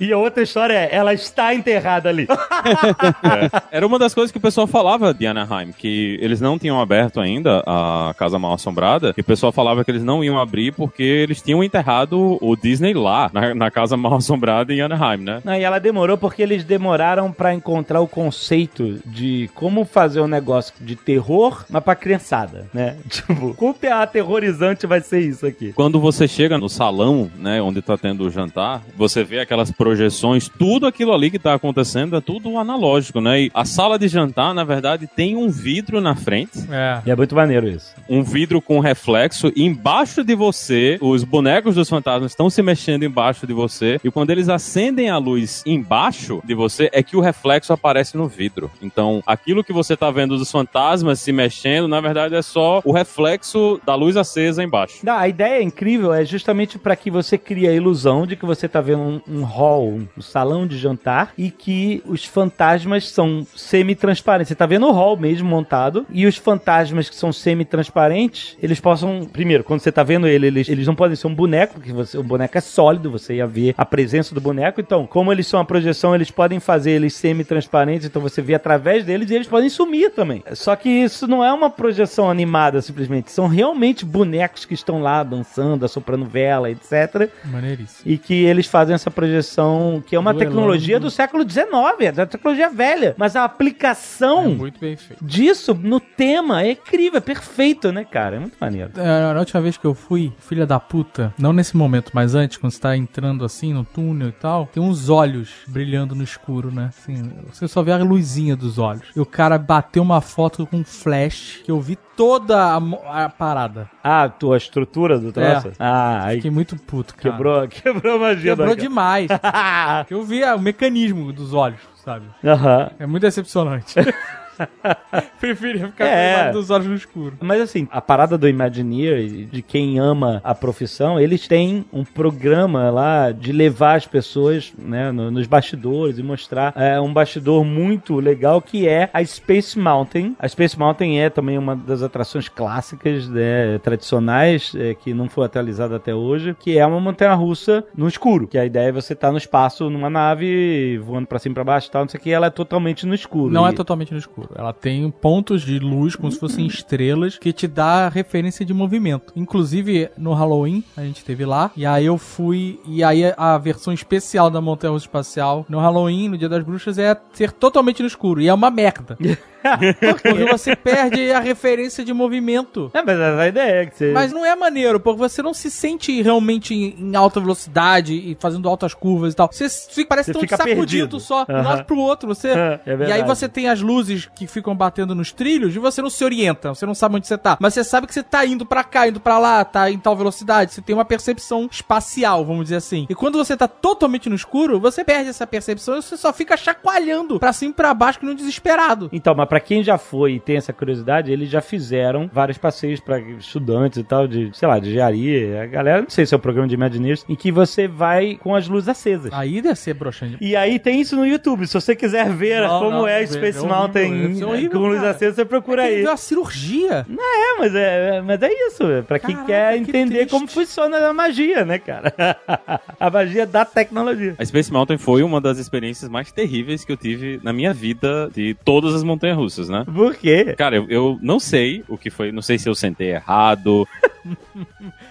E a outra história é: ela está enterrada ali. Era uma das coisas que o pessoal falava de Anaheim, que eles não tinham aberto ainda a Casa Mal Assombrada, e o pessoal falava que eles não iam abrir porque eles tinham enterrado o Disney lá, na, na Casa Mal Assombrada em Anaheim, né? Não, e ela demorou porque eles demoraram pra encontrar o conceito de como fazer um negócio de terror, mas pra criançada, né? Tipo, ter aterrorizante vai ser isso aqui? Quando você chega no salão, né, onde tá tendo o jantar, você vê aquelas projeções, tudo aquilo ali que tá acontecendo é tudo analógico, né? E a sala de jantar, na verdade, tem um vidro na frente, É. E é muito maneiro isso. um vidro com reflexo, e embaixo de você, os bonecos dos fantasmas estão se mexendo embaixo de você, e quando eles acendem a luz embaixo de você, é que o reflexo aparece no vidro. Então, aquilo que você tá vendo dos fantasmas se mexendo, na verdade, é só o reflexo da luz acesa embaixo. Não, a ideia incrível é justamente para que você crie a ilusão de que você tá vendo um, um hall, um salão de jantar e que os fantasmas são semi-transparentes. Você tá vendo o hall mesmo montado e os fantasmas que são semi-transparentes, eles possam, primeiro, quando você tá vendo ele, eles, eles não podem ser um boneco, porque você, o boneco é sólido, você ia ver a presença do boneco. Então, como eles são a projeção, eles podem fazer eles semi-transparentes, então você vê através deles e eles podem sumir também. Só que isso não é uma projeção animada, simplesmente. São realmente bonecos que estão lá dançando, assoprando vela, etc. Maneiríssimo. E que eles fazem essa projeção, que é uma Duelando. tecnologia do século XIX, é uma tecnologia velha. Mas a aplicação É disso no tema é incrível, é perfeito, né, cara? É muito maneiro. É, Na última vez que eu fui, filha da puta, não nesse momento, mas antes, quando você tá entrando assim no túnel e tal, tem uns olhos brilhando no escuro, né? Assim, você só vê a luzinha dos olhos. E o cara bateu uma foto com flash que eu vi toda a, a parada. Ah, tua estrutura do troço? É. Ah, aí Fiquei muito puto, cara. quebrou, quebrou a magia Quebrou demais. Eu vi ah, o mecanismo dos olhos, sabe? Aham. É muito decepcionante. Preferia ficar com É. imagem dos olhos no escuro. Mas assim, a parada do Imagineer, de quem ama a profissão, eles têm um programa lá de levar as pessoas né, no- nos bastidores e mostrar é, um bastidor muito legal que é a Space Mountain. A Space Mountain é também uma das atrações clássicas, né, tradicionais, é, que não foi atualizada até hoje, que é uma montanha russa no escuro. Que a ideia é você estar no espaço numa nave voando pra cima e pra baixo e tal, não sei o que, ela é totalmente no escuro. Não é E- totalmente no escuro. Ela tem pontos de luz, como se fossem estrelas, que te dá referência de movimento. Inclusive, no Halloween, a gente teve lá. E aí eu fui. E aí a versão especial da Montanha Russa Espacial no Halloween, no Dia das Bruxas, é ser totalmente no escuro. E é uma merda. Porque você perde a referência de movimento. É, mas essa é a ideia, que você... Mas não é maneiro, porque você não se sente realmente em, alta velocidade e fazendo altas curvas e tal. Você fica, parece Você tão fica sacudido perdido. só, de um Aham. lado pro outro. Você, É, e aí você tem as luzes que ficam batendo nos trilhos e você não se orienta, você não sabe onde você tá. Mas você sabe que você tá indo pra cá, indo pra lá, tá em tal velocidade. Você tem uma percepção espacial, vamos dizer assim. E quando você tá totalmente no escuro, você perde essa percepção e você só fica chacoalhando pra cima e pra baixo que um desesperado. Então, mas pra quem já foi e tem essa curiosidade, eles já fizeram vários passeios pra estudantes e tal, de, sei lá, de engenharia. A galera, não sei se é o programa de Imagineers, em que você vai com as luzes acesas. Aí deve ser broxante. E aí tem isso no YouTube. Se você quiser ver Não, como não, é é- Space é Mountain horrível, com luz acesa, você procura Ele aí. deu uma cirurgia. É, mas é, mas é isso. é Pra quem Caraca, quer que entender triste. como funciona a magia, né, cara? a magia da tecnologia. A Space Mountain foi uma das experiências mais terríveis que eu tive na minha vida de todas as montanhas russas, né? Por quê? Cara, eu, eu não sei o que foi, não sei se eu sentei errado.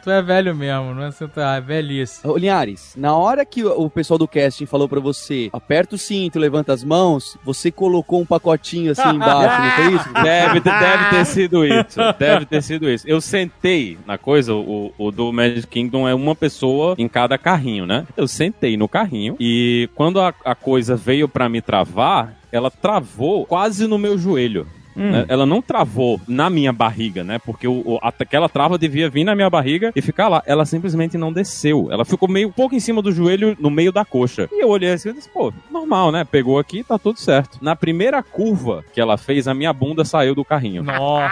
Tu é velho mesmo, não é? Você tá é velhice. Ô, Linhares, na hora que o pessoal do casting falou pra você, aperta o cinto, levanta as mãos, você colocou um pacotinho assim embaixo, não foi isso? Deve, ter- deve ter sido isso. Deve ter sido isso. Eu sentei na coisa, o, o do Magic Kingdom é uma pessoa em cada carrinho, né? Eu sentei no carrinho e quando a, a coisa veio pra me travar, ela travou quase no meu joelho. né? Ela não travou na minha barriga, né? Porque o, o- aquela trava devia vir na minha barriga e ficar lá. Ela simplesmente não desceu. Ela ficou meio um pouco em cima do joelho, no meio da coxa. E eu olhei assim e disse, pô, normal, né? Pegou aqui, tá tudo certo. Na primeira curva que ela fez, a minha bunda saiu do carrinho. Nossa.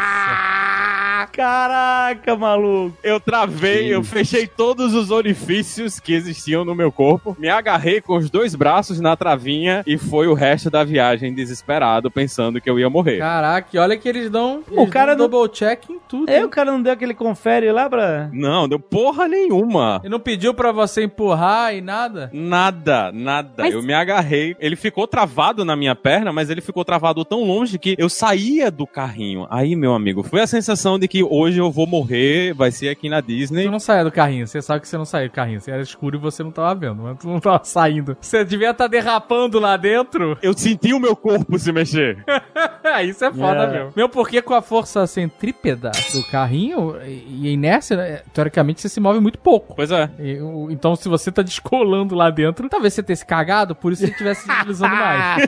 Caraca, maluco. Eu travei, eu fechei todos os orifícios que existiam no meu corpo, me agarrei com os dois braços na travinha e foi o resto da viagem desesperado, pensando que eu ia morrer. Caraca, e olha que eles dão, O eles cara dão não- double check em tudo. É, hein? o cara não deu aquele confere lá pra. Não, deu porra nenhuma. E não pediu pra você empurrar e nada? Nada, nada. Mas- Eu me agarrei. Ele ficou travado na minha perna, mas ele ficou travado tão longe que eu saía do carrinho. Aí, meu amigo, foi a sensação de que hoje eu vou morrer, vai ser aqui na Disney. Tu não saia do carrinho, você sabe que você não saiu do carrinho. Você era escuro e você não tava vendo, mas tu não tava saindo. Você devia estar derrapando lá dentro. Eu senti o meu corpo se mexer. Isso é foda, É. meu. Meu, porque com a força centrípeta do carrinho e a inércia, né, teoricamente você se move muito pouco. Pois é. E, Então, se você tá descolando lá dentro, talvez você tenha se cagado, por isso você estivesse se deslizando mais.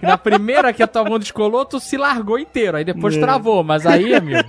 Na primeira que a tua mão descolou, tu se largou inteiro. Aí depois travou. Mas aí, amigo.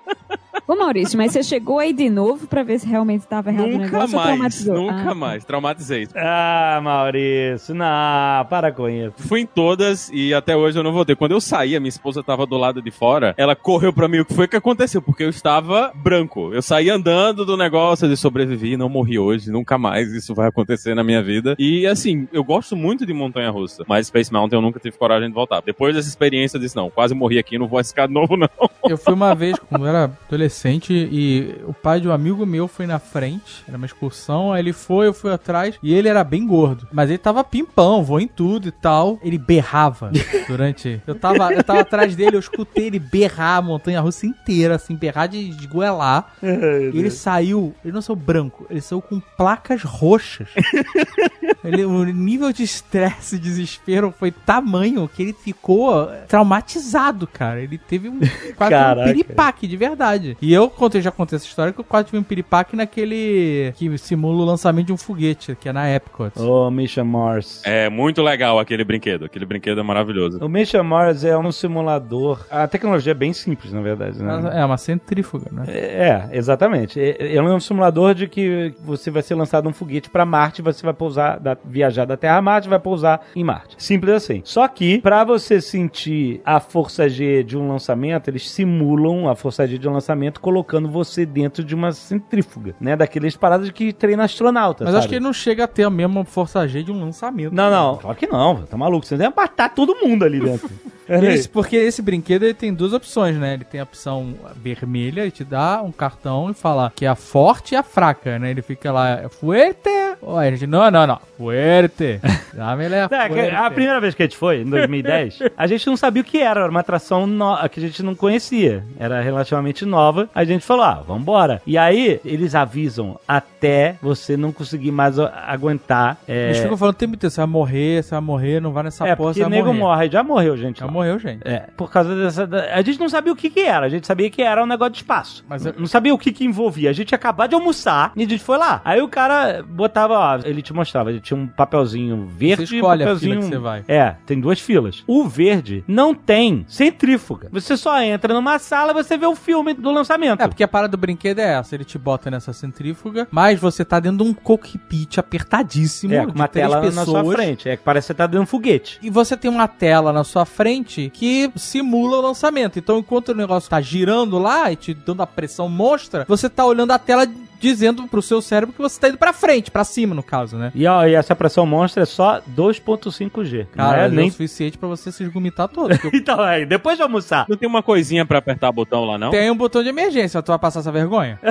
Ô Maurício, mas você chegou aí de novo pra ver se realmente tava errado o Nunca negócio ou mais, traumatizou? nunca Ah, mais. Traumatizei. Ah, Maurício, não, para com isso. Fui em todas e até hoje eu não voltei. Quando eu saí, a minha esposa tava do lado de fora, ela correu pra mim o que foi que aconteceu, porque eu estava branco. Eu saí andando do negócio de sobreviver, não morri hoje, nunca mais isso vai acontecer na minha vida. E assim, eu gosto muito de montanha russa, mas Space Mountain eu nunca tive coragem de voltar. Depois dessa experiência eu disse, não, quase morri aqui, não vou arriscar de novo não. Eu fui uma vez, quando eu era adolescente, adolescente e o pai de um amigo meu foi na frente, era uma excursão, aí ele foi, eu fui atrás e ele era bem gordo, mas ele tava pimpão, voou em tudo e tal. Ele berrava durante. Eu tava, eu tava atrás dele, eu escutei ele berrar a montanha russa inteira, assim, berrar de, de goelar. E ele saiu, ele não saiu branco, ele saiu com placas roxas. Ele- o nível de estresse e desespero foi tamanho que ele ficou traumatizado, cara. Ele teve um quase Caraca. um piripaque, de verdade. E eu contei, já contei essa história, que eu quase tive um piripaque naquele que simula o lançamento de um foguete, que é na Epcot. Ô, Mission Mars. É muito legal aquele brinquedo. Aquele brinquedo é maravilhoso. O Mission Mars é um simulador. A tecnologia é bem simples, na verdade, né? É uma centrífuga, né? É, exatamente. É, é um simulador de que você vai ser lançado um foguete pra Marte, você vai pousar, da- viajar da Terra a Marte, vai pousar em Marte. Simples assim. Só que, pra você sentir a força G de um lançamento, eles simulam a força G de um lançamento colocando você dentro de uma centrífuga, né? Daqueles paradas que treina astronauta. Mas sabe? acho que ele não chega a ter a mesma força G de um lançamento. Não, não, claro que não, tá maluco. Você deve matar todo mundo ali dentro. Esse- porque esse brinquedo ele tem duas opções, né? Ele tem a opção vermelha, ele te dá um cartão e fala que é a forte e a fraca, né? Ele fica lá, é Ou a gente, não, não, não, fuerte. Dá-me a É, que fuerte. a primeira vez que a gente foi, em 2010, a gente não sabia o que era, era uma atração no- que a gente não conhecia. Era relativamente nova. A gente falou, ah, vambora. E aí, eles avisam até você não conseguir mais aguentar. É, Eles ficam falando o tempo inteiro, você vai morrer, você vai morrer, não vai nessa é porra, você vai nego morrer. morre. Já morreu, gente. Já lá. morreu, gente. É, por causa dessa. A gente não sabia o que que era. A gente sabia que era um negócio de espaço. Mas Mas eu- não sabia o que que envolvia. A gente ia acabar de almoçar e a gente foi lá. Aí o cara botava, ó, ele te mostrava, ele tinha um papelzinho verde Você e um escolhe a papelzinho. fila que você vai. É, tem duas filas. O verde não tem centrífuga. Você só entra numa sala e você vê o filme do lançamento. É, porque a parada do brinquedo é essa, ele te bota nessa centrífuga, mas você tá dentro de um cockpit apertadíssimo, É, com de uma tela pessoas. na sua frente. É que parece que você tá dando um foguete. E você tem uma tela na sua frente que simula o lançamento. Então, enquanto o negócio tá girando lá e te dando a pressão monstra, você tá olhando a tela dizendo pro seu cérebro que você tá indo pra frente, pra cima, no caso, né? E, ó, e essa pressão monstra é só 2.5G. Cara, não é nem... o suficiente pra você se esgomitar todo. porque Então, aí, depois de almoçar, Não tem uma coisinha pra apertar botão lá, não? Tem um botão de emergência, tu vai passar essa vergonha?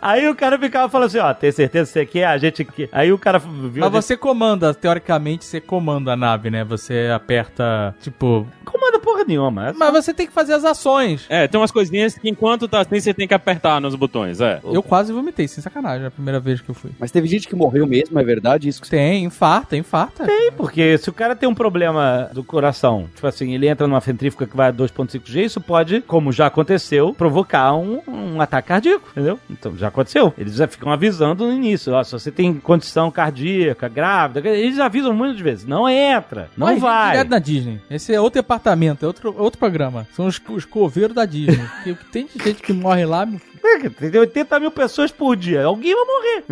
Aí o cara ficava falando assim, ó, tem certeza que você quer? A gente quer. Aí o cara viu... Mas você comanda, teoricamente, você comanda a nave, né? Você aperta, tipo... gente- Comanda porra nenhuma. Mas você tem que fazer as ações. É, tem umas coisinhas que enquanto tá assim, você tem que apertar nos botões, é. Eu quase vomitei, sem sacanagem, a primeira vez que eu fui. Mas teve gente que morreu mesmo, é verdade isso? que você- Tem, infarta, infarta. Tem, porque se o cara tem um problema do coração, tipo assim, ele entra numa centrífuga que vai a 2.5G, isso pode, como já aconteceu, provocar um, um ataque cardíaco, entendeu? Então, já aconteceu. Eles já ficam avisando no início, ó, se você tem condição cardíaca, grávida, eles avisam muitas vezes, não entra, não Mas vai. direto na Disney. Esse é outro departamento, é outro, outro programa. São os, os coveiros da Disney. Que tem gente que morre lá, Tem 80 mil pessoas por dia, alguém vai morrer.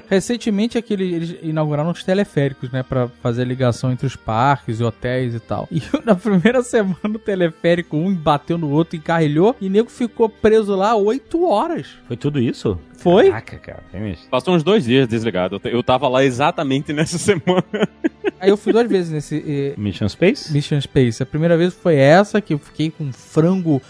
Recentemente aquele, eles inauguraram os teleféricos, né? Pra fazer a ligação entre os parques e hotéis e tal. E na primeira semana o teleférico, um bateu no outro, encarrilhou, e o nego ficou preso lá oito horas. Foi tudo isso? Foi? Caraca, cara. Passou uns dois dias desligado. Eu tava lá exatamente nessa semana. Aí eu fui duas vezes nesse eh, Mission Space? Mission Space. A primeira vez foi essa, que eu fiquei com frango.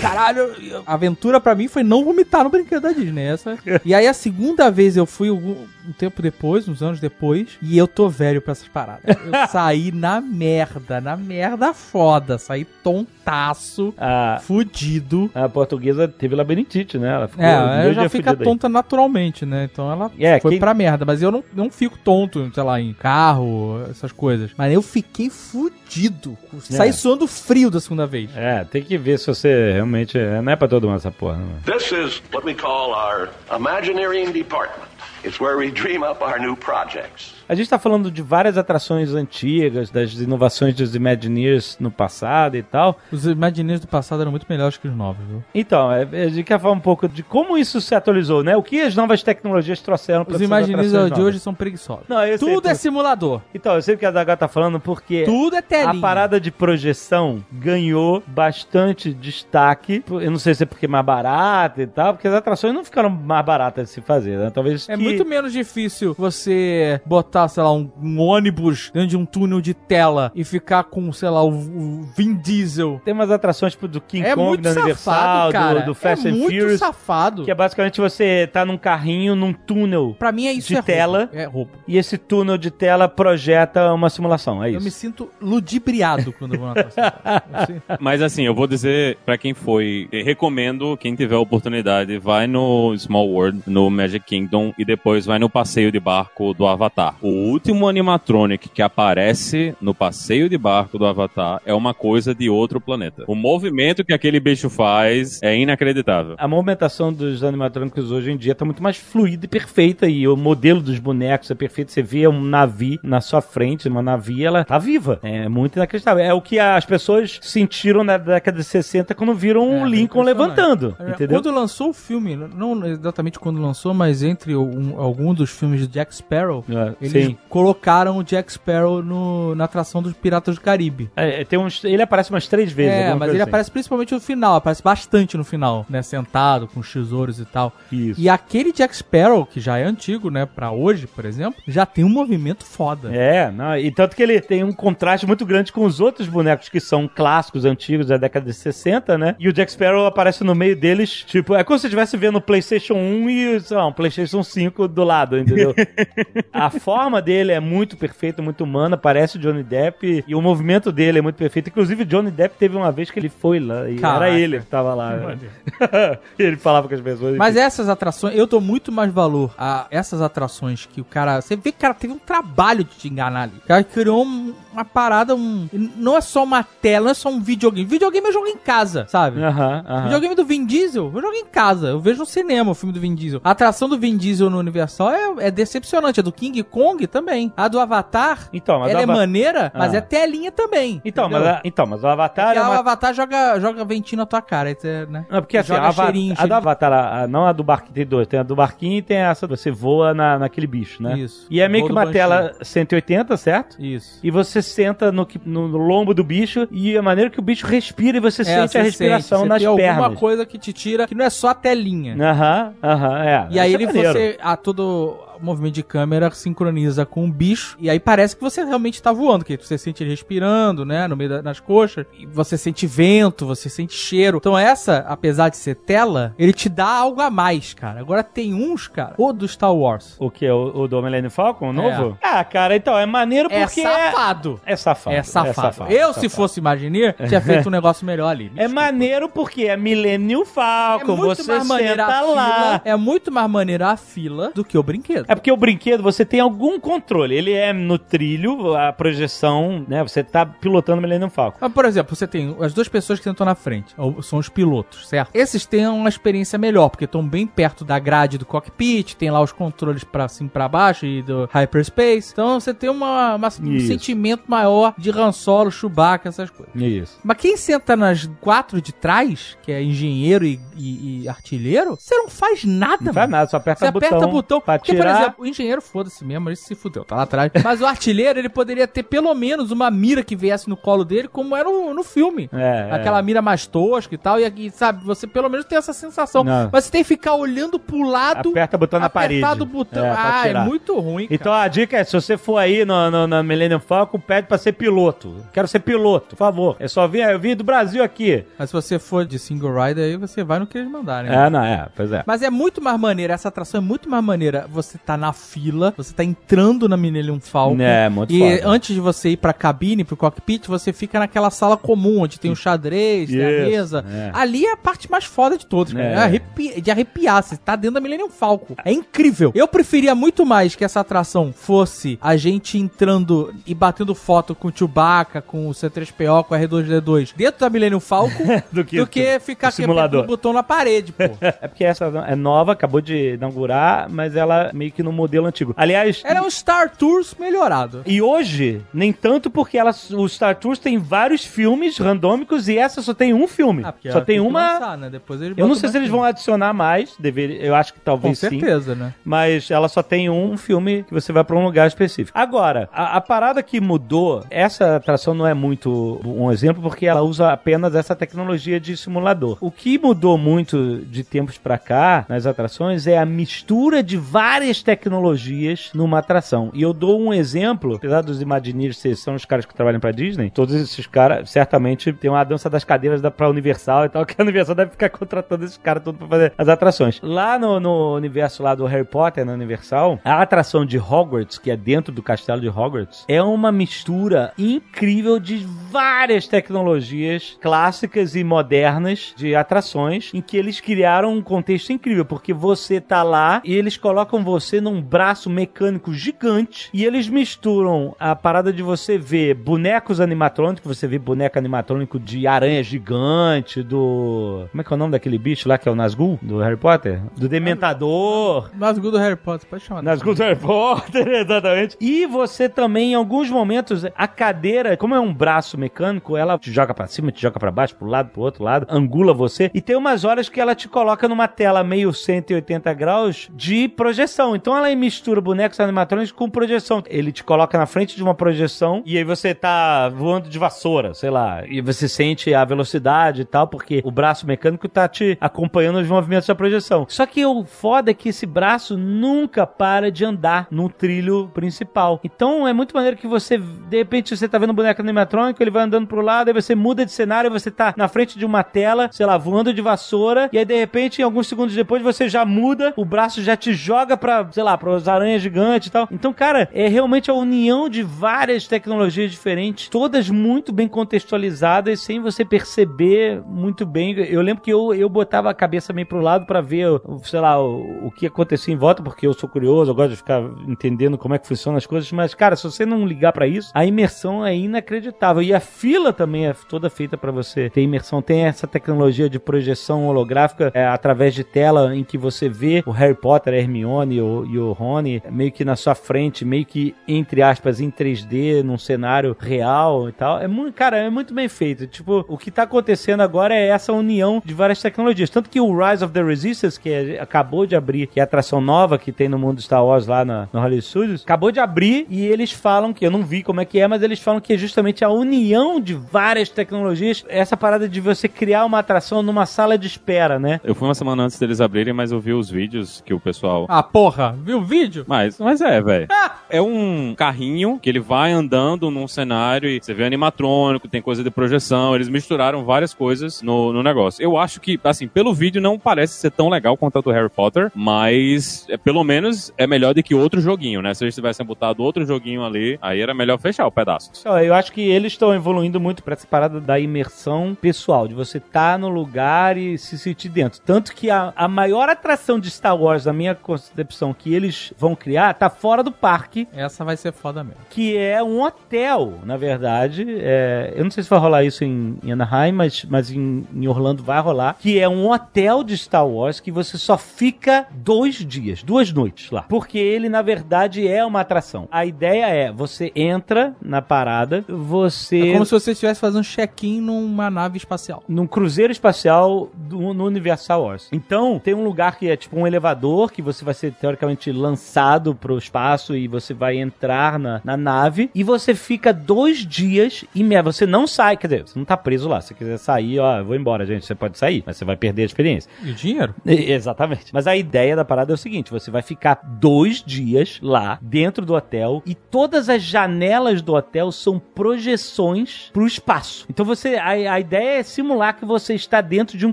Caralho, a aventura pra mim foi não vomitar no brinquedo da Disney. Essa. E aí a segunda vez eu fui algum- um tempo depois, uns anos depois, e eu tô velho pra essas paradas. Eu saí na merda, na merda foda. Saí tontaço, A, fudido. a portuguesa teve labirintite, né? Ela ficou É, ela já fica fudida aí. tonta naturalmente, né? Então ela É, foi quem- pra merda. Mas eu não, não fico tonto, sei lá, em carro, essas coisas. Mas eu fiquei fudido. Saí É. suando frio da segunda vez. É, tem que ver se você realmente. Não é pra todo mundo essa porra, não. This is what we call our Imagineering Department. It's where we dream up our new projects. A gente tá falando de várias atrações antigas, das inovações dos Imagineers no passado e tal. Os Imagineers do passado eram muito melhores que os novos, viu? Então, é, a gente quer falar um pouco de como isso se atualizou, né? O que as novas tecnologias trouxeram para Os Imagineers de hoje são preguiçosos. Não, eu sei, Tudo é por- simulador. Então, eu sei o que a Zagal tá falando porque Tudo é telinha. a parada de projeção ganhou bastante destaque. Eu não sei se é porque é mais barata e tal, porque as atrações não ficaram mais baratas de se fazer, né? Talvez É que- muito menos difícil você botar, sei lá, um, um ônibus dentro de um túnel de tela e ficar com, sei lá, o, o Vin Diesel. Tem umas atrações tipo do King É Kong da Universal, cara. do, do Fast é and muito Furious. safado. Que é basicamente você tá num carrinho, num túnel, Pra mim é isso de é roubo. tela. É roubo. e esse túnel de tela projeta uma simulação. É Eu me isso. sinto ludibriado quando eu vou na atração. Mas assim, eu vou dizer pra quem foi, recomendo, quem tiver a oportunidade, vai no Small World, no Magic Kingdom e depois vai no passeio de barco do Avatar. O último animatronic que aparece no passeio de barco do Avatar é uma coisa de outro planeta. O movimento que aquele bicho faz é inacreditável. A movimentação dos animatrônicos hoje em dia tá muito mais fluida e perfeita. E o modelo dos bonecos é perfeito. Você vê um navio na sua frente, uma navio, ela tá viva. É muito inacreditável. É o que as pessoas sentiram na década de 60 quando viram É, o Lincoln impressionante. levantando. É, Entendeu? Quando lançou o filme, não exatamente quando lançou, mas entre um, algum dos filmes de Jack Sparrow, É, eles sim. colocaram o Jack Sparrow no- na atração dos Piratas do Caribe. É, tem uns, ele aparece umas três vezes. É, mas ele assim. aparece principalmente no final, aparece bastante no final, né? Sentado, com os tesouros e tal. Isso. E aquele Jack Sparrow, que já é antigo, né? Pra hoje, por exemplo, já tem um movimento foda. É, não, e tanto que ele tem um contraste muito grande com os outros bonecos que são clássicos, antigos da década de 60, né? E o Jack Sparrow aparece no meio deles, tipo, é como se você estivesse vendo o PlayStation 1 e, sei lá, um PlayStation 5 do lado, entendeu? a forma dele é muito perfeita, muito humana, parece o Johnny Depp, e o movimento dele é muito perfeito. Inclusive, o Johnny Depp teve uma vez que ele foi lá, e Caraca. era ele que tava lá. né? ele falava com as pessoas. Mas essas atrações, eu dou muito mais valor a essas atrações que o cara. Você vê que o cara teve um trabalho de te enganar ali. O cara criou um- uma parada, um. Não é só uma tela, não é só um videogame. Videogame eu jogo em casa, sabe? Aham. Videogame do Vin Diesel, eu jogo em casa. Eu vejo no cinema o filme do Vin Diesel. A atração do Vin Diesel no Universal é, é decepcionante. A do King Kong também. A do Avatar, Então, mas ela o é maneira, mas Ah. é telinha também. Então, mas, a- então, mas o Avatar Porque é o uma Avatar joga, joga ventinho na tua cara, né? Não, porque assim, Joga a, Ava- cheirinho, a do cheirinho. Avatar, a- não a do barquinho, tem dois. Tem a do barquinho e tem essa, você voa na, naquele bicho, né? Isso. E é meio que do uma tela 180, certo? Isso. E você senta no, no, no lombo do bicho e a maneira que o bicho respira e você É, sente você a respiração sente, nas você tem pernas. alguma coisa que te tira, que não é só a telinha. Aham, aham, é. E aí é ele maneiro. você a todo o movimento de câmera sincroniza com o bicho e aí parece que você realmente tá voando, que você sente ele respirando, né, no meio da- das coxas, e você sente vento, você sente cheiro. Então essa, apesar de ser tela, ele te dá algo a mais, cara. Agora tem uns, cara, o do Star Wars. O que? O, o do Millennium Falcon, o novo? Ah, cara, então, é maneiro É porque safado. É safado. É safado. é Eu, se safado. fosse Imagineer, tinha feito um negócio melhor ali. Me É desculpa. maneiro porque é Millennium Falcon, você maneira senta lá. fila. É muito mais maneira a fila do que o brinquedo. É porque o brinquedo você tem algum controle. Ele é no trilho, a projeção, né? Você tá pilotando o Millennium Falcon. Mas, por exemplo, você tem as duas pessoas que estão na frente, são os pilotos, certo? Esses têm uma experiência melhor, porque estão bem perto da grade do cockpit, tem lá os controles pra cima e pra baixo e do hyperspace. Então você tem uma, uma- um sentimento maior de Han Solo, Chewbacca, essas coisas. Isso. Mas quem senta nas quatro de trás, que é engenheiro e, e- e artilheiro, você não faz nada, Não faz mano. nada, só aperta Você o botão. aperta botão. Pra Porque, tirar. por exemplo, o engenheiro, foda-se mesmo, ele se fudeu, tá lá atrás. Mas o artilheiro, ele poderia ter pelo menos uma mira que viesse no colo dele, como era no, no filme. É, é. Aquela mira mais tosca e tal. E aqui, sabe, você pelo menos tem essa sensação. Não. Mas você tem que ficar olhando pro lado. Aperta o botão na parede. o botão. É, ah, é muito ruim. Então a dica é, se você for aí no, no, na Millennium Falcon, pede pra ser piloto. Quero ser piloto, por favor. É só vir, eu vim do Brasil aqui. Mas se você for de single rider, aí você vai no que eles mandarem. É, não, é, pois é. Mas é muito mais maneira, essa atração é muito mais maneira. Você tá na fila, você tá entrando na Millennium Falcon. É, muito E foda. antes de você ir pra cabine, pro cockpit, você fica naquela sala comum, onde tem o xadrez, tem a mesa. é. Ali é a parte mais foda de todos, cara. É. É arrepi- de arrepiar, você tá dentro da Millennium Falcon. É incrível. Eu preferia muito mais que essa atração fosse a gente entrando e batendo foto com o Chewbacca, com o C3PO, com o R2D2 dentro da Millennium Falcon, Do que- do que ficar o simulador. apertando o botão na parede, pô. É porque essa é nova, acabou de inaugurar, mas ela meio que no modelo antigo. Aliás, Era um Star Tours melhorado. e hoje, nem tanto porque ela, o Star Tours tem vários filmes randômicos e essa só tem um filme. Ah, só tem que uma. lançar, né? Depois eles Eu não sei se eles mais vão adicionar mais, deveria, eu acho que Com talvez sim. certeza, né? Mas ela só tem um filme que você vai pra um lugar específico. Agora, a, a parada que mudou, essa atração não é muito um exemplo porque ela usa apenas essa tecnologia de simulador. O que mudou muito de tempos pra cá nas atrações é a mistura de várias tecnologias numa atração. E eu dou um exemplo, apesar dos Imagineers ser- são os caras que trabalham pra Disney, todos esses caras certamente tem uma dança das cadeiras da, pra Universal e tal, que a Universal deve ficar contratando esses caras todos pra fazer as atrações. Lá no, no universo lá do Harry Potter, na Universal, a atração de Hogwarts, que é dentro do castelo de Hogwarts, é uma mistura incrível de várias tecnologias clássicas e modernas de atrações, em que eles criaram um contexto incrível, porque você tá lá e eles colocam você num braço mecânico gigante e eles misturam a parada de você ver bonecos animatrônicos, você vê boneco animatrônico de aranha gigante, do. Como é que é o nome daquele bicho lá que é o Nazgûl do Harry Potter? Do Dementador. Nazgûl do Harry Potter, pode chamar. Nas Good Harry Potter, exatamente. E você também, em alguns momentos, a cadeira, como é um braço mecânico, ela te joga pra cima, te joga pra baixo, pro lado, pro outro lado, angula você. E tem umas horas que ela te coloca numa tela meio 180 graus de projeção. Então ela mistura bonecos animatrônicos com projeção. Ele te coloca na frente de uma projeção e aí você tá voando de vassoura, sei lá. E você sente a velocidade e tal, porque o braço mecânico tá te acompanhando os movimentos da projeção. Só que o foda é que esse braço nunca para de andar no trilho principal. Então é muito maneiro que você, de repente, você tá vendo um boneco animatrônico, ele vai andando pro lado, aí você muda de cenário, você tá na frente de uma tela, sei lá, voando de vassoura, e aí de repente, alguns segundos depois, você já muda, o braço já te joga pra, sei lá, pras aranhas gigantes e tal. Então, cara, é realmente a união de várias tecnologias diferentes, todas muito bem contextualizadas, sem você perceber muito bem. Eu lembro que eu, eu botava a cabeça meio pro lado pra ver, sei lá, o, o que acontecia em volta, porque eu sou curioso, eu gosto de ficar entendendo como é que funcionam as coisas, mas, cara, se você não ligar pra isso, a imersão é inacreditável. E a fila também é toda feita pra você ter imersão. Tem essa tecnologia de projeção holográfica é, através de tela em que você vê o Harry Potter, a Hermione o- e o Rony meio que na sua frente, meio que, entre aspas, em 3D, num cenário real e tal. É muito, cara, é muito bem feito. Tipo, o que tá acontecendo agora é essa união de várias tecnologias. Tanto que o Rise of the Resistance, que é- acabou de abrir, que é a atração nova que tem no mundo Star Wars lá na, no Hollywood Studios, acabou de abrir e eles falam que, eu não vi como é que é, mas eles falam que é justamente a união de várias tecnologias, essa parada de você criar uma atração numa sala de espera, né? Eu fui uma semana antes deles abrirem, mas eu vi os vídeos que o pessoal. Ah, porra, viu o vídeo? Mas, mas é, velho. É um carrinho que ele vai andando num cenário e você vê animatrônico, tem coisa de projeção. Eles misturaram várias coisas no, no negócio. Eu acho que, assim, pelo vídeo não parece ser tão legal quanto a do Harry Potter, mas é, pelo menos é melhor do que outro joguinho, né? Se eles tivessem botado outro joguinho ali, aí era melhor fechar o pedaço. Eu acho que eles estão evoluindo muito pra essa parada da imersão pessoal, de você estar no lugar e se sentir dentro. Tanto que a, a maior atração de Star Wars, na minha concepção, que eles vão criar, tá fora do parque, Essa vai ser foda mesmo. que é um hotel, na verdade. É, eu não sei se vai rolar isso em, em Anaheim, mas, mas em, em Orlando vai rolar. Que é um hotel de Star Wars que você só fica dois dias, duas noites lá. Porque ele, na verdade, é uma atração. A ideia é, você entra na parada, você... É como se você estivesse fazendo um check-in numa nave espacial. num cruzeiro espacial do, no universo Star Wars. Então, tem um lugar que é tipo um elevador, que você vai ser teoricamente lançado pro espaço e você vai entrar na, na nave, e você fica dois dias e meia. Você não sai, quer dizer, você não tá preso lá. Se você quiser sair, ó, eu vou embora, gente. Você pode sair, mas você vai perder a experiência. E o dinheiro? E- Exatamente. Mas a ideia da parada é o seguinte: você vai ficar dois dias lá, dentro do hotel, e todas as janelas do hotel são projeções pro espaço. Então você. A, a ideia é simular que você está dentro de um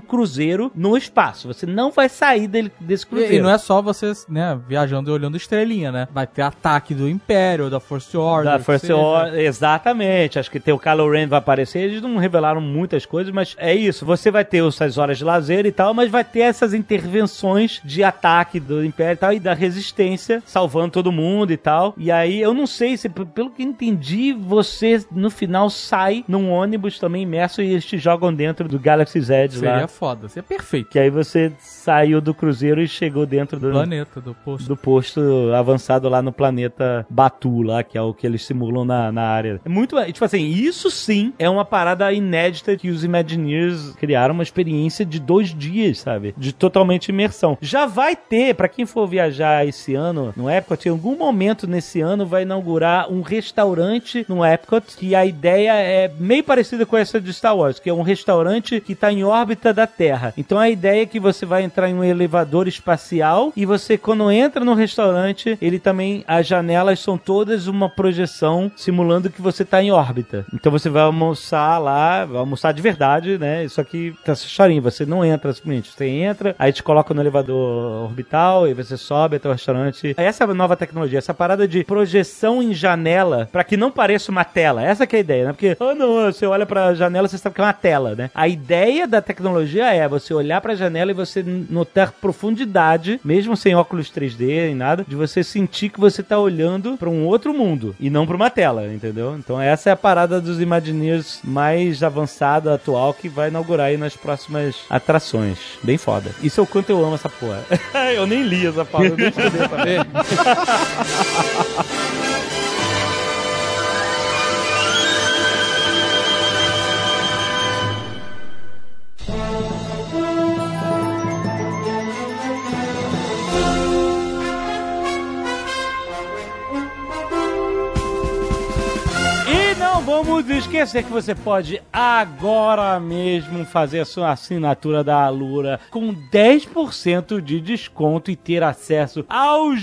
cruzeiro no espaço. Você não vai sair dele, desse E, cruzeiro. e não é só você, né, viajando e olhando estrelinha, né? Vai ter ataque do Império, da Force Order. Da seja. Order, exatamente. Acho que tem o Kylo Ren vai aparecer. Eles não revelaram muitas coisas, mas é isso. Você vai ter essas horas de lazer e tal, mas vai ter essas intervenções de ataque do Império e tal, e da resistência, salvando todo mundo e tal. E aí, eu não sei se, pelo que entendi, você no final sai num ônibus também imerso e eles te jogam dentro do Edge Seria lá. foda, seria perfeito. Que aí você saiu do cruzeiro e chegou dentro do, Planeta, do posto. do posto avançado lá no planeta Batu lá, que é o que eles simulam na, na área. É muito, tipo assim, isso sim é uma parada inédita que os Imagineers criaram uma experiência de dois dias, sabe? De totalmente imersão. Já vai ter, para quem for viajar esse ano no Epcot, em algum momento nesse ano vai inaugurar um restaurante no Epcot, que a ideia é meio parecida com essa de Star Wars, que é um restaurante que tá em órbita da Terra. Então a ideia é que você vai entrar em um elevador espacial e você, quando entra no restaurante, ele também, as janelas são todas uma projeção simulando que você tá em órbita. Então você vai almoçar lá, vai almoçar de verdade, né? Isso aqui tá chorinho, você não entra simplesmente, você entra, aí te coloca no elevador orbital e você sobe até o restaurante. Essa é a nova tecnologia, essa parada de projeção em janela para que não pareça uma tela. Essa é a ideia, né? Porque, oh não, você olha pra janela, você sabe que é uma tela, né? A ideia da tecnologia é você olhar pra janela e você notar profundidade, mesmo sem óculos 3D nem nada, de você sentir que você tá olhando para um outro mundo e não para uma tela, entendeu? Então essa é a parada dos Imagineers mais avançada, atual, que vai inaugurar aí nas próximas atrações. Bem foda. Isso é o quanto eu amo essa porra. eu nem li essa porra, eu nem estudei essa esquecer que você pode agora mesmo fazer a sua assinatura da Alura com 10% de desconto e ter acesso aos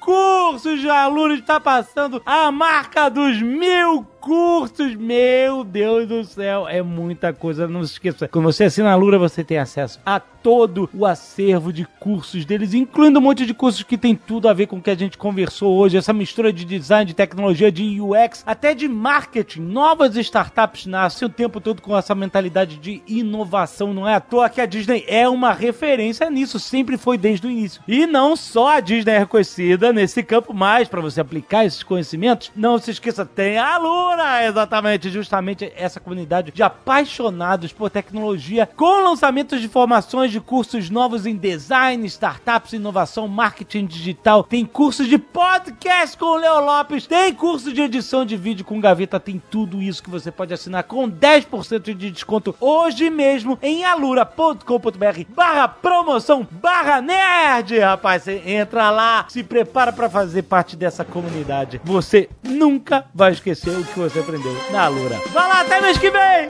cursos de Alura. Está passando a marca dos mil cursos. Meu Deus do céu, é muita coisa. Não se esqueça, quando você assina a Alura, você tem acesso a todo o acervo de cursos deles, incluindo um monte de cursos que tem tudo a ver com o que a gente conversou hoje. Essa mistura de design, de tecnologia, de UX, até de marketing. Novas startups nascem o tempo todo com essa mentalidade de inovação. Não é à toa que a Disney é uma referência nisso, sempre foi desde o início. E não só a Disney é reconhecida nesse campo, mas para você aplicar esses conhecimentos, não se esqueça, tem a Alura, exatamente, justamente essa comunidade de apaixonados por tecnologia, com lançamentos de formações de cursos novos em design, startups, inovação, marketing digital. Tem curso de podcast com o Leo Lopes, tem curso de edição de vídeo com Gaveta, tem tudo isso que você pode assinar com 10% de desconto hoje mesmo em alura.com.br barra promoção barra nerd. Rapaz, você entra lá, se prepara para fazer parte dessa comunidade. Você nunca vai esquecer o que você aprendeu na Alura. Vai lá, até mês que vem!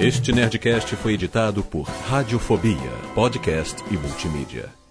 Este Nerdcast foi editado por Radiofobia, podcast e multimídia.